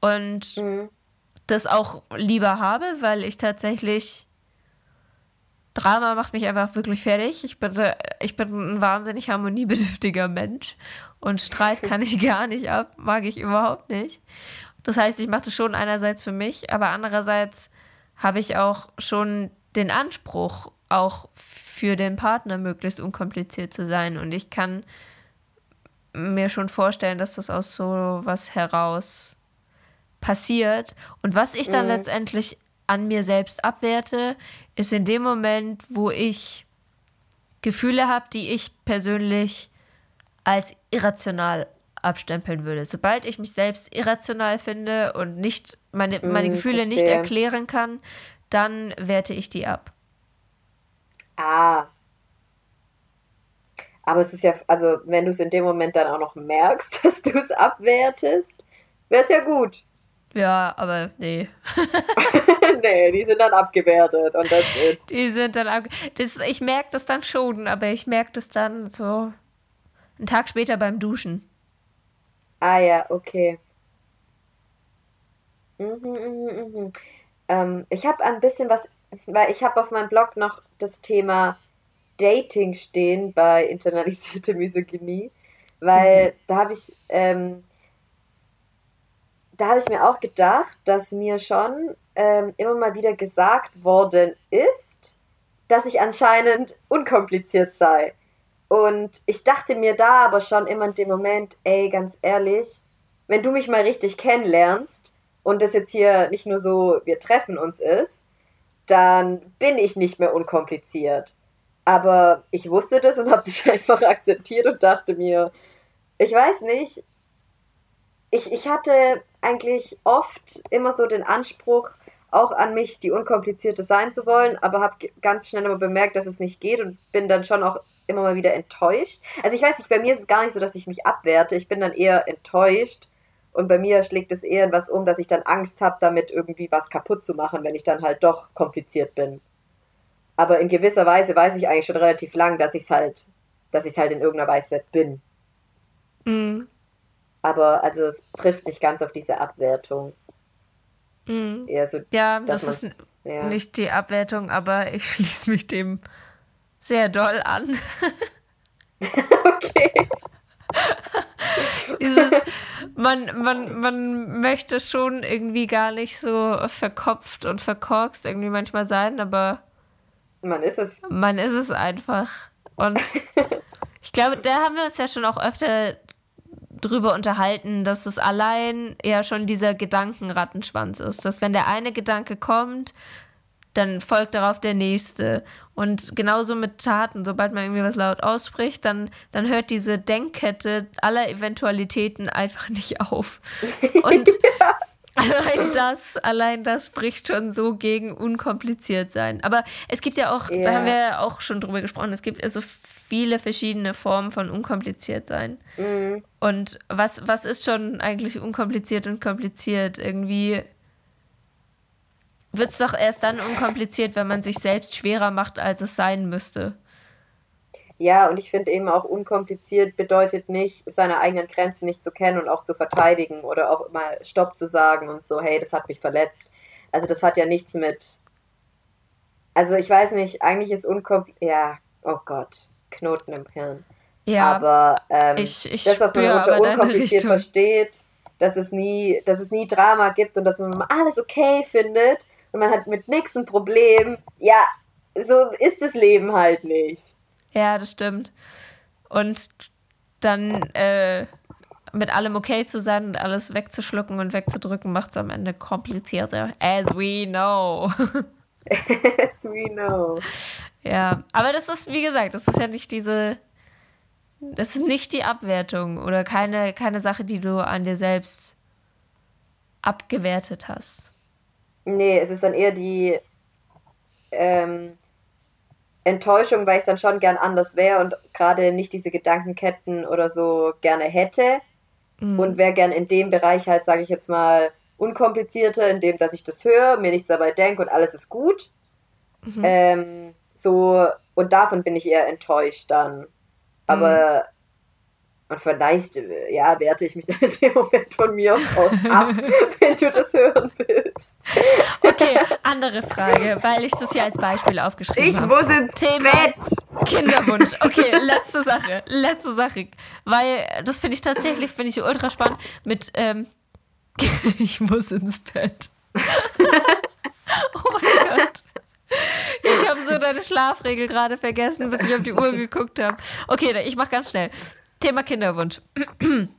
Und mhm, das auch lieber habe, weil ich tatsächlich Drama macht mich einfach wirklich fertig. Ich bin, ich bin ein wahnsinnig harmoniebedürftiger Mensch und Streit kann ich gar nicht ab, mag ich überhaupt nicht. Das heißt, ich mache das schon einerseits für mich, aber andererseits habe ich auch schon den Anspruch, auch für den Partner möglichst unkompliziert zu sein. Und ich kann mir schon vorstellen, dass das aus so was heraus passiert. Und was ich dann Mhm. letztendlich an mir selbst abwerte, ist in dem Moment, wo ich Gefühle habe, die ich persönlich als irrational abstempeln würde. Sobald ich mich selbst irrational finde und nicht meine, meine Mhm, Gefühle nicht verstehe. erklären kann, dann werte ich die ab. Ah. Aber es ist ja, also wenn du es in dem Moment dann auch noch merkst, dass du es abwertest, wäre es ja gut. Ja, aber nee. nee, die sind dann abgewertet und it. Die sind dann ab. Das, ich merke das dann schon, aber ich merke das dann so einen Tag später beim Duschen. Ah ja, okay. Mhm, mhm, mhm. Ähm, ich habe ein bisschen was, weil ich habe auf meinem Blog noch das Thema Dating stehen bei internalisierte Misogynie, weil da habe ich, ähm, da habe ich mir auch gedacht, dass mir schon ähm, immer mal wieder gesagt worden ist, dass ich anscheinend unkompliziert sei. Und ich dachte mir da aber schon immer in dem Moment, ey, ganz ehrlich, wenn du mich mal richtig kennenlernst und das jetzt hier nicht nur so, wir treffen uns ist, dann bin ich nicht mehr unkompliziert. Aber ich wusste das und habe das einfach akzeptiert und dachte mir, ich weiß nicht, ich, ich hatte eigentlich oft immer so den Anspruch, auch an mich die Unkomplizierte sein zu wollen, aber habe ganz schnell immer bemerkt, dass es nicht geht und bin dann schon auch immer mal wieder enttäuscht. Also ich weiß nicht, bei mir ist es gar nicht so, dass ich mich abwerte, ich bin dann eher enttäuscht und bei mir schlägt es eher in was um, dass ich dann Angst habe, damit irgendwie was kaputt zu machen, wenn ich dann halt doch kompliziert bin. Aber in gewisser Weise weiß ich eigentlich schon relativ lang, dass ich es halt, dass ich halt in irgendeiner Weise bin. Mhm. Aber also es trifft nicht ganz auf diese Abwertung. Mhm. Eher so, Ja, das ist ja. nicht die Abwertung, aber ich schließe mich dem sehr doll an. Okay. Dieses, man, man, man möchte schon irgendwie gar nicht so verkopft und verkorkst irgendwie manchmal sein, aber Man ist es. man ist es einfach. Und ich glaube, da haben wir uns ja schon auch öfter drüber unterhalten, dass es allein ja schon dieser Gedankenrattenschwanz ist. Dass wenn der eine Gedanke kommt, dann folgt darauf der nächste. Und genauso mit Taten, sobald man irgendwie was laut ausspricht, dann, dann hört diese Denkkette aller Eventualitäten einfach nicht auf. Und allein das, allein das spricht schon so gegen unkompliziert sein. Aber es gibt ja auch, da Ja. haben wir ja auch schon drüber gesprochen, es gibt ja so viele verschiedene Formen von unkompliziert sein. Mhm. Und was, was ist schon eigentlich unkompliziert und kompliziert? Irgendwie wird es doch erst dann unkompliziert, wenn man sich selbst schwerer macht, als es sein müsste. Ja, und ich finde eben auch unkompliziert bedeutet nicht, seine eigenen Grenzen nicht zu kennen und auch zu verteidigen oder auch mal Stopp zu sagen und so, hey, das hat mich verletzt. Also das hat ja nichts mit. Also ich weiß nicht, eigentlich ist unkompliziert. Ja, oh Gott. Knoten im Hirn. Ja, aber ähm, ich- ich das, was man unter unkompliziert versteht, dass es nie, dass es nie Drama gibt und dass man alles okay findet und man hat mit nichts ein Problem. Ja, so ist das Leben halt nicht. ja, das stimmt. Und dann äh, mit allem okay zu sein und alles wegzuschlucken und wegzudrücken, macht es am Ende komplizierter. As we know. As we know. ja, aber das ist, wie gesagt, das ist ja nicht diese. Das ist nicht die Abwertung oder keine, keine Sache, die du an dir selbst abgewertet hast. Nee, es ist dann eher die ähm, Enttäuschung, weil ich dann schon gern anders wäre und gerade nicht diese Gedankenketten oder so gerne hätte. Und wäre gern in dem Bereich halt, sage ich jetzt mal, unkomplizierter, in dem, dass ich das höre, mir nichts dabei denke und alles ist gut. Ähm, so, und davon bin ich eher enttäuscht dann. Aber und vielleicht, äh, ja, werte ich mich dann in dem Moment von mir aus ab, wenn du das hören willst. Okay, andere Frage, weil ich das hier als Beispiel aufgeschrieben Ich habe. muss ins Thema- Bett. Kinderwunsch. Okay, letzte Sache. Letzte Sache. Weil das finde ich tatsächlich, finde ich ultra spannend mit, ähm, ich muss ins Bett. oh mein Gott. Ich habe so deine Schlafregel gerade vergessen, bis ich auf die Uhr geguckt habe. Okay, ich mache ganz schnell. Thema Kinderwunsch.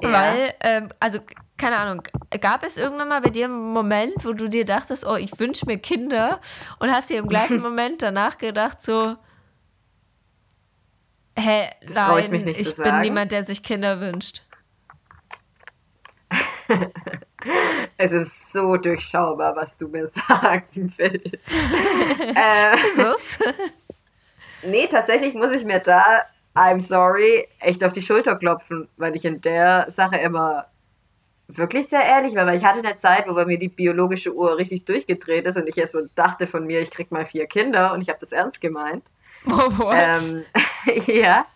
Weil, ähm, also, keine Ahnung, gab es irgendwann mal bei dir einen Moment, wo du dir dachtest, oh, ich wünsche mir Kinder und hast dir im gleichen Moment danach gedacht, so, hä, ich nein, ich zu bin sagen. niemand, der sich Kinder wünscht. Es ist so durchschaubar, was du mir sagen willst. äh, es? nee, tatsächlich muss ich mir da, I'm sorry, echt auf die Schulter klopfen, weil ich in der Sache immer wirklich sehr ehrlich war, weil ich hatte eine Zeit, wo bei mir die biologische Uhr richtig durchgedreht ist und ich erst so dachte von mir, ich krieg mal vier Kinder und ich habe das ernst gemeint. What? Ähm, ja.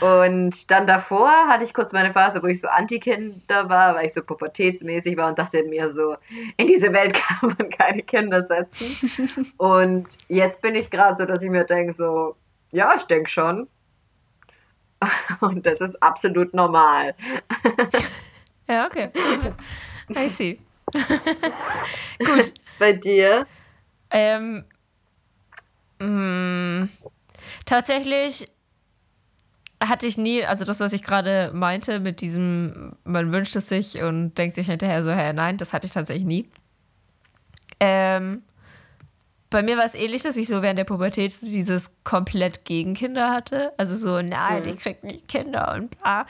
Und dann davor hatte ich kurz meine Phase, wo ich so Anti-Kinder war, weil ich so pubertätsmäßig war und dachte mir so, in diese Welt kann man keine Kinder setzen. Und jetzt bin ich gerade so, dass ich mir denke so, ja, ich denke schon. Und das ist absolut normal. ja, okay. I see. Gut. Bei dir? Ähm, mh, tatsächlich hatte ich nie, also das, was ich gerade meinte, mit diesem, man wünscht es sich und denkt sich hinterher so, hä, nein, das hatte ich tatsächlich nie. Ähm, bei mir war es ähnlich, dass ich so während der Pubertät so dieses komplett gegen Kinder hatte. Also so, nein, Mhm. ich krieg nicht Kinder und bla.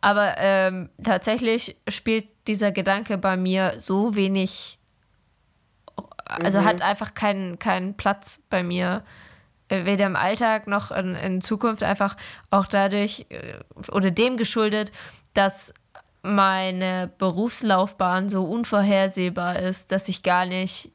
Aber ähm, tatsächlich spielt dieser Gedanke bei mir so wenig also Mhm. hat einfach keinen, keinen Platz bei mir, äh, weder im Alltag noch in, in Zukunft, einfach auch dadurch äh, oder dem geschuldet, dass meine Berufslaufbahn so unvorhersehbar ist, dass ich gar nicht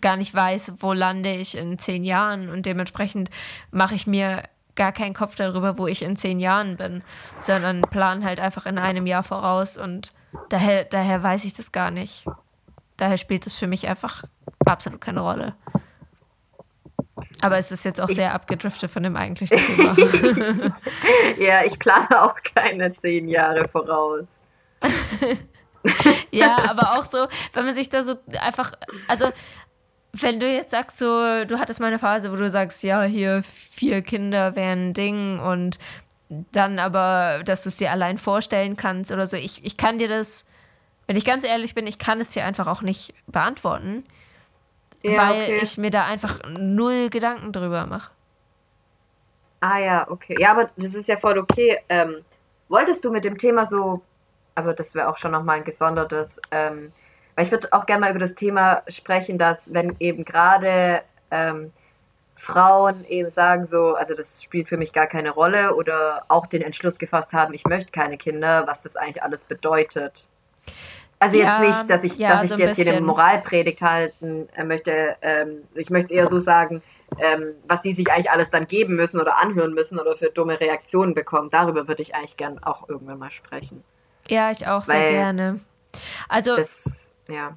gar nicht weiß, wo lande ich in zehn Jahren und dementsprechend mache ich mir gar keinen Kopf darüber, wo ich in zehn Jahren bin, sondern plan halt einfach in einem Jahr voraus und daher, daher weiß ich das gar nicht. Daher spielt es für mich einfach absolut keine Rolle. Aber es ist jetzt auch sehr abgedriftet von dem eigentlichen Thema. Ja, ich plane auch keine zehn Jahre voraus. ja, aber auch so, wenn man sich da so einfach, also wenn du jetzt sagst, so, du hattest mal eine Phase, wo du sagst, ja, hier vier Kinder wären ein Ding und dann aber, dass du es dir allein vorstellen kannst oder so. Ich, ich kann dir das, wenn ich ganz ehrlich bin, ich kann es dir einfach auch nicht beantworten, Ja, weil okay. ich mir da einfach null Gedanken drüber mache. Ah ja, okay. Ja, aber das ist ja voll okay. Ähm, wolltest du mit dem Thema so, aber das wäre auch schon nochmal ein gesondertes, ähm, weil ich würde auch gerne mal über das Thema sprechen, dass wenn eben gerade ähm, Frauen eben sagen so, also das spielt für mich gar keine Rolle oder auch den Entschluss gefasst haben, ich möchte keine Kinder, was das eigentlich alles bedeutet. Also jetzt Ja, nicht, dass ich, ja, dass ich so jetzt hier eine. Moralpredigt halten äh, möchte. Ähm, ich möchte es eher so sagen, ähm, was die sich eigentlich alles dann geben müssen oder anhören müssen oder für dumme Reaktionen bekommen. Darüber würde ich eigentlich gern auch irgendwann mal sprechen. Ja, ich auch sehr gerne. Also, Das, ja.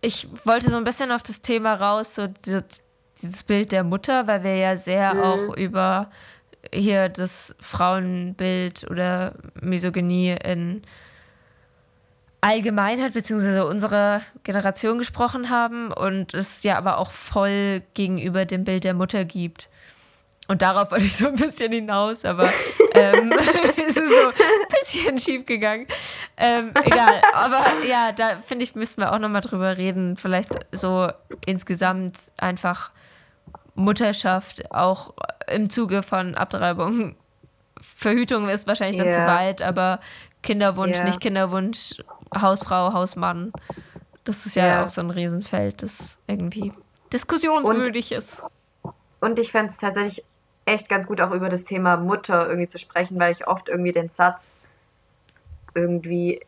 ich wollte so ein bisschen auf das Thema raus, so diese, dieses Bild der Mutter, weil wir ja sehr Mhm. auch über hier das Frauenbild oder Misogynie in Allgemeinheit beziehungsweise unserer Generation gesprochen haben und es ja aber auch voll gegenüber dem Bild der Mutter gibt. Und darauf wollte ich so ein bisschen hinaus, aber ähm, es ist so ein bisschen schief gegangen. Ähm, egal, aber ja, da finde ich, müssten wir auch nochmal drüber reden. Vielleicht so insgesamt einfach Mutterschaft auch im Zuge von Abtreibung. Verhütung ist wahrscheinlich dann Ja. zu weit, aber Kinderwunsch, Ja. nicht Kinderwunsch, Hausfrau, Hausmann. Das ist ja, Ja. auch so ein Riesenfeld, das irgendwie diskussionswürdig ist. Und ich fände es tatsächlich echt ganz gut, auch über das Thema Mutter irgendwie zu sprechen, weil ich oft irgendwie den Satz irgendwie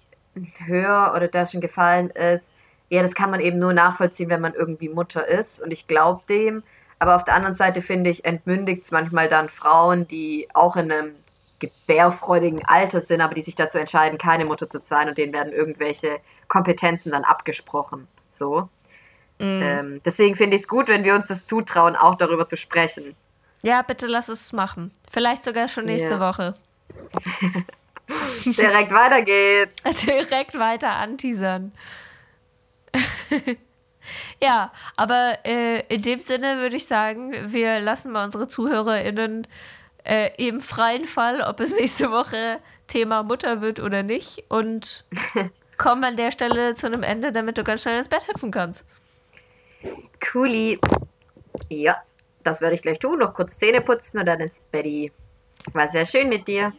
höre oder der schon gefallen ist, ja, das kann man eben nur nachvollziehen, wenn man irgendwie Mutter ist. Und ich glaube dem. Aber auf der anderen Seite finde ich, entmündigt es manchmal dann Frauen, die auch in einem gebärfreudigen Alter sind, aber die sich dazu entscheiden, keine Mutter zu sein und denen werden irgendwelche Kompetenzen dann abgesprochen. So. Mhm. Ähm, deswegen finde ich es gut, wenn wir uns das zutrauen, auch darüber zu sprechen. Ja, bitte lass es machen. Vielleicht sogar schon nächste Ja. Woche. Direkt weiter geht's. Direkt weiter anteasern. ja, aber äh, in dem Sinne würde ich sagen, wir lassen mal unsere ZuhörerInnen äh, im freien Fall, ob es nächste Woche Thema Mutter wird oder nicht. Und kommen an der Stelle zu einem Ende, damit du ganz schnell ins Bett hüpfen kannst. Cooli. Ja, das werde ich gleich tun. Noch kurz Zähne putzen und dann ins Betty. War sehr schön mit dir.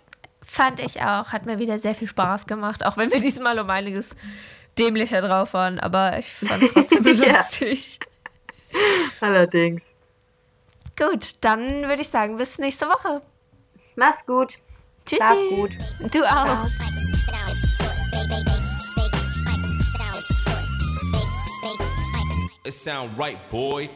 Fand ich auch. Hat mir wieder sehr viel Spaß gemacht, auch wenn wir diesmal um einiges dämlicher drauf waren. Aber ich fand es trotzdem lustig. Allerdings. Gut, dann würde ich sagen, bis nächste Woche. Mach's gut. Tschüssi. Schlaf gut. Du auch. It sound right, boy.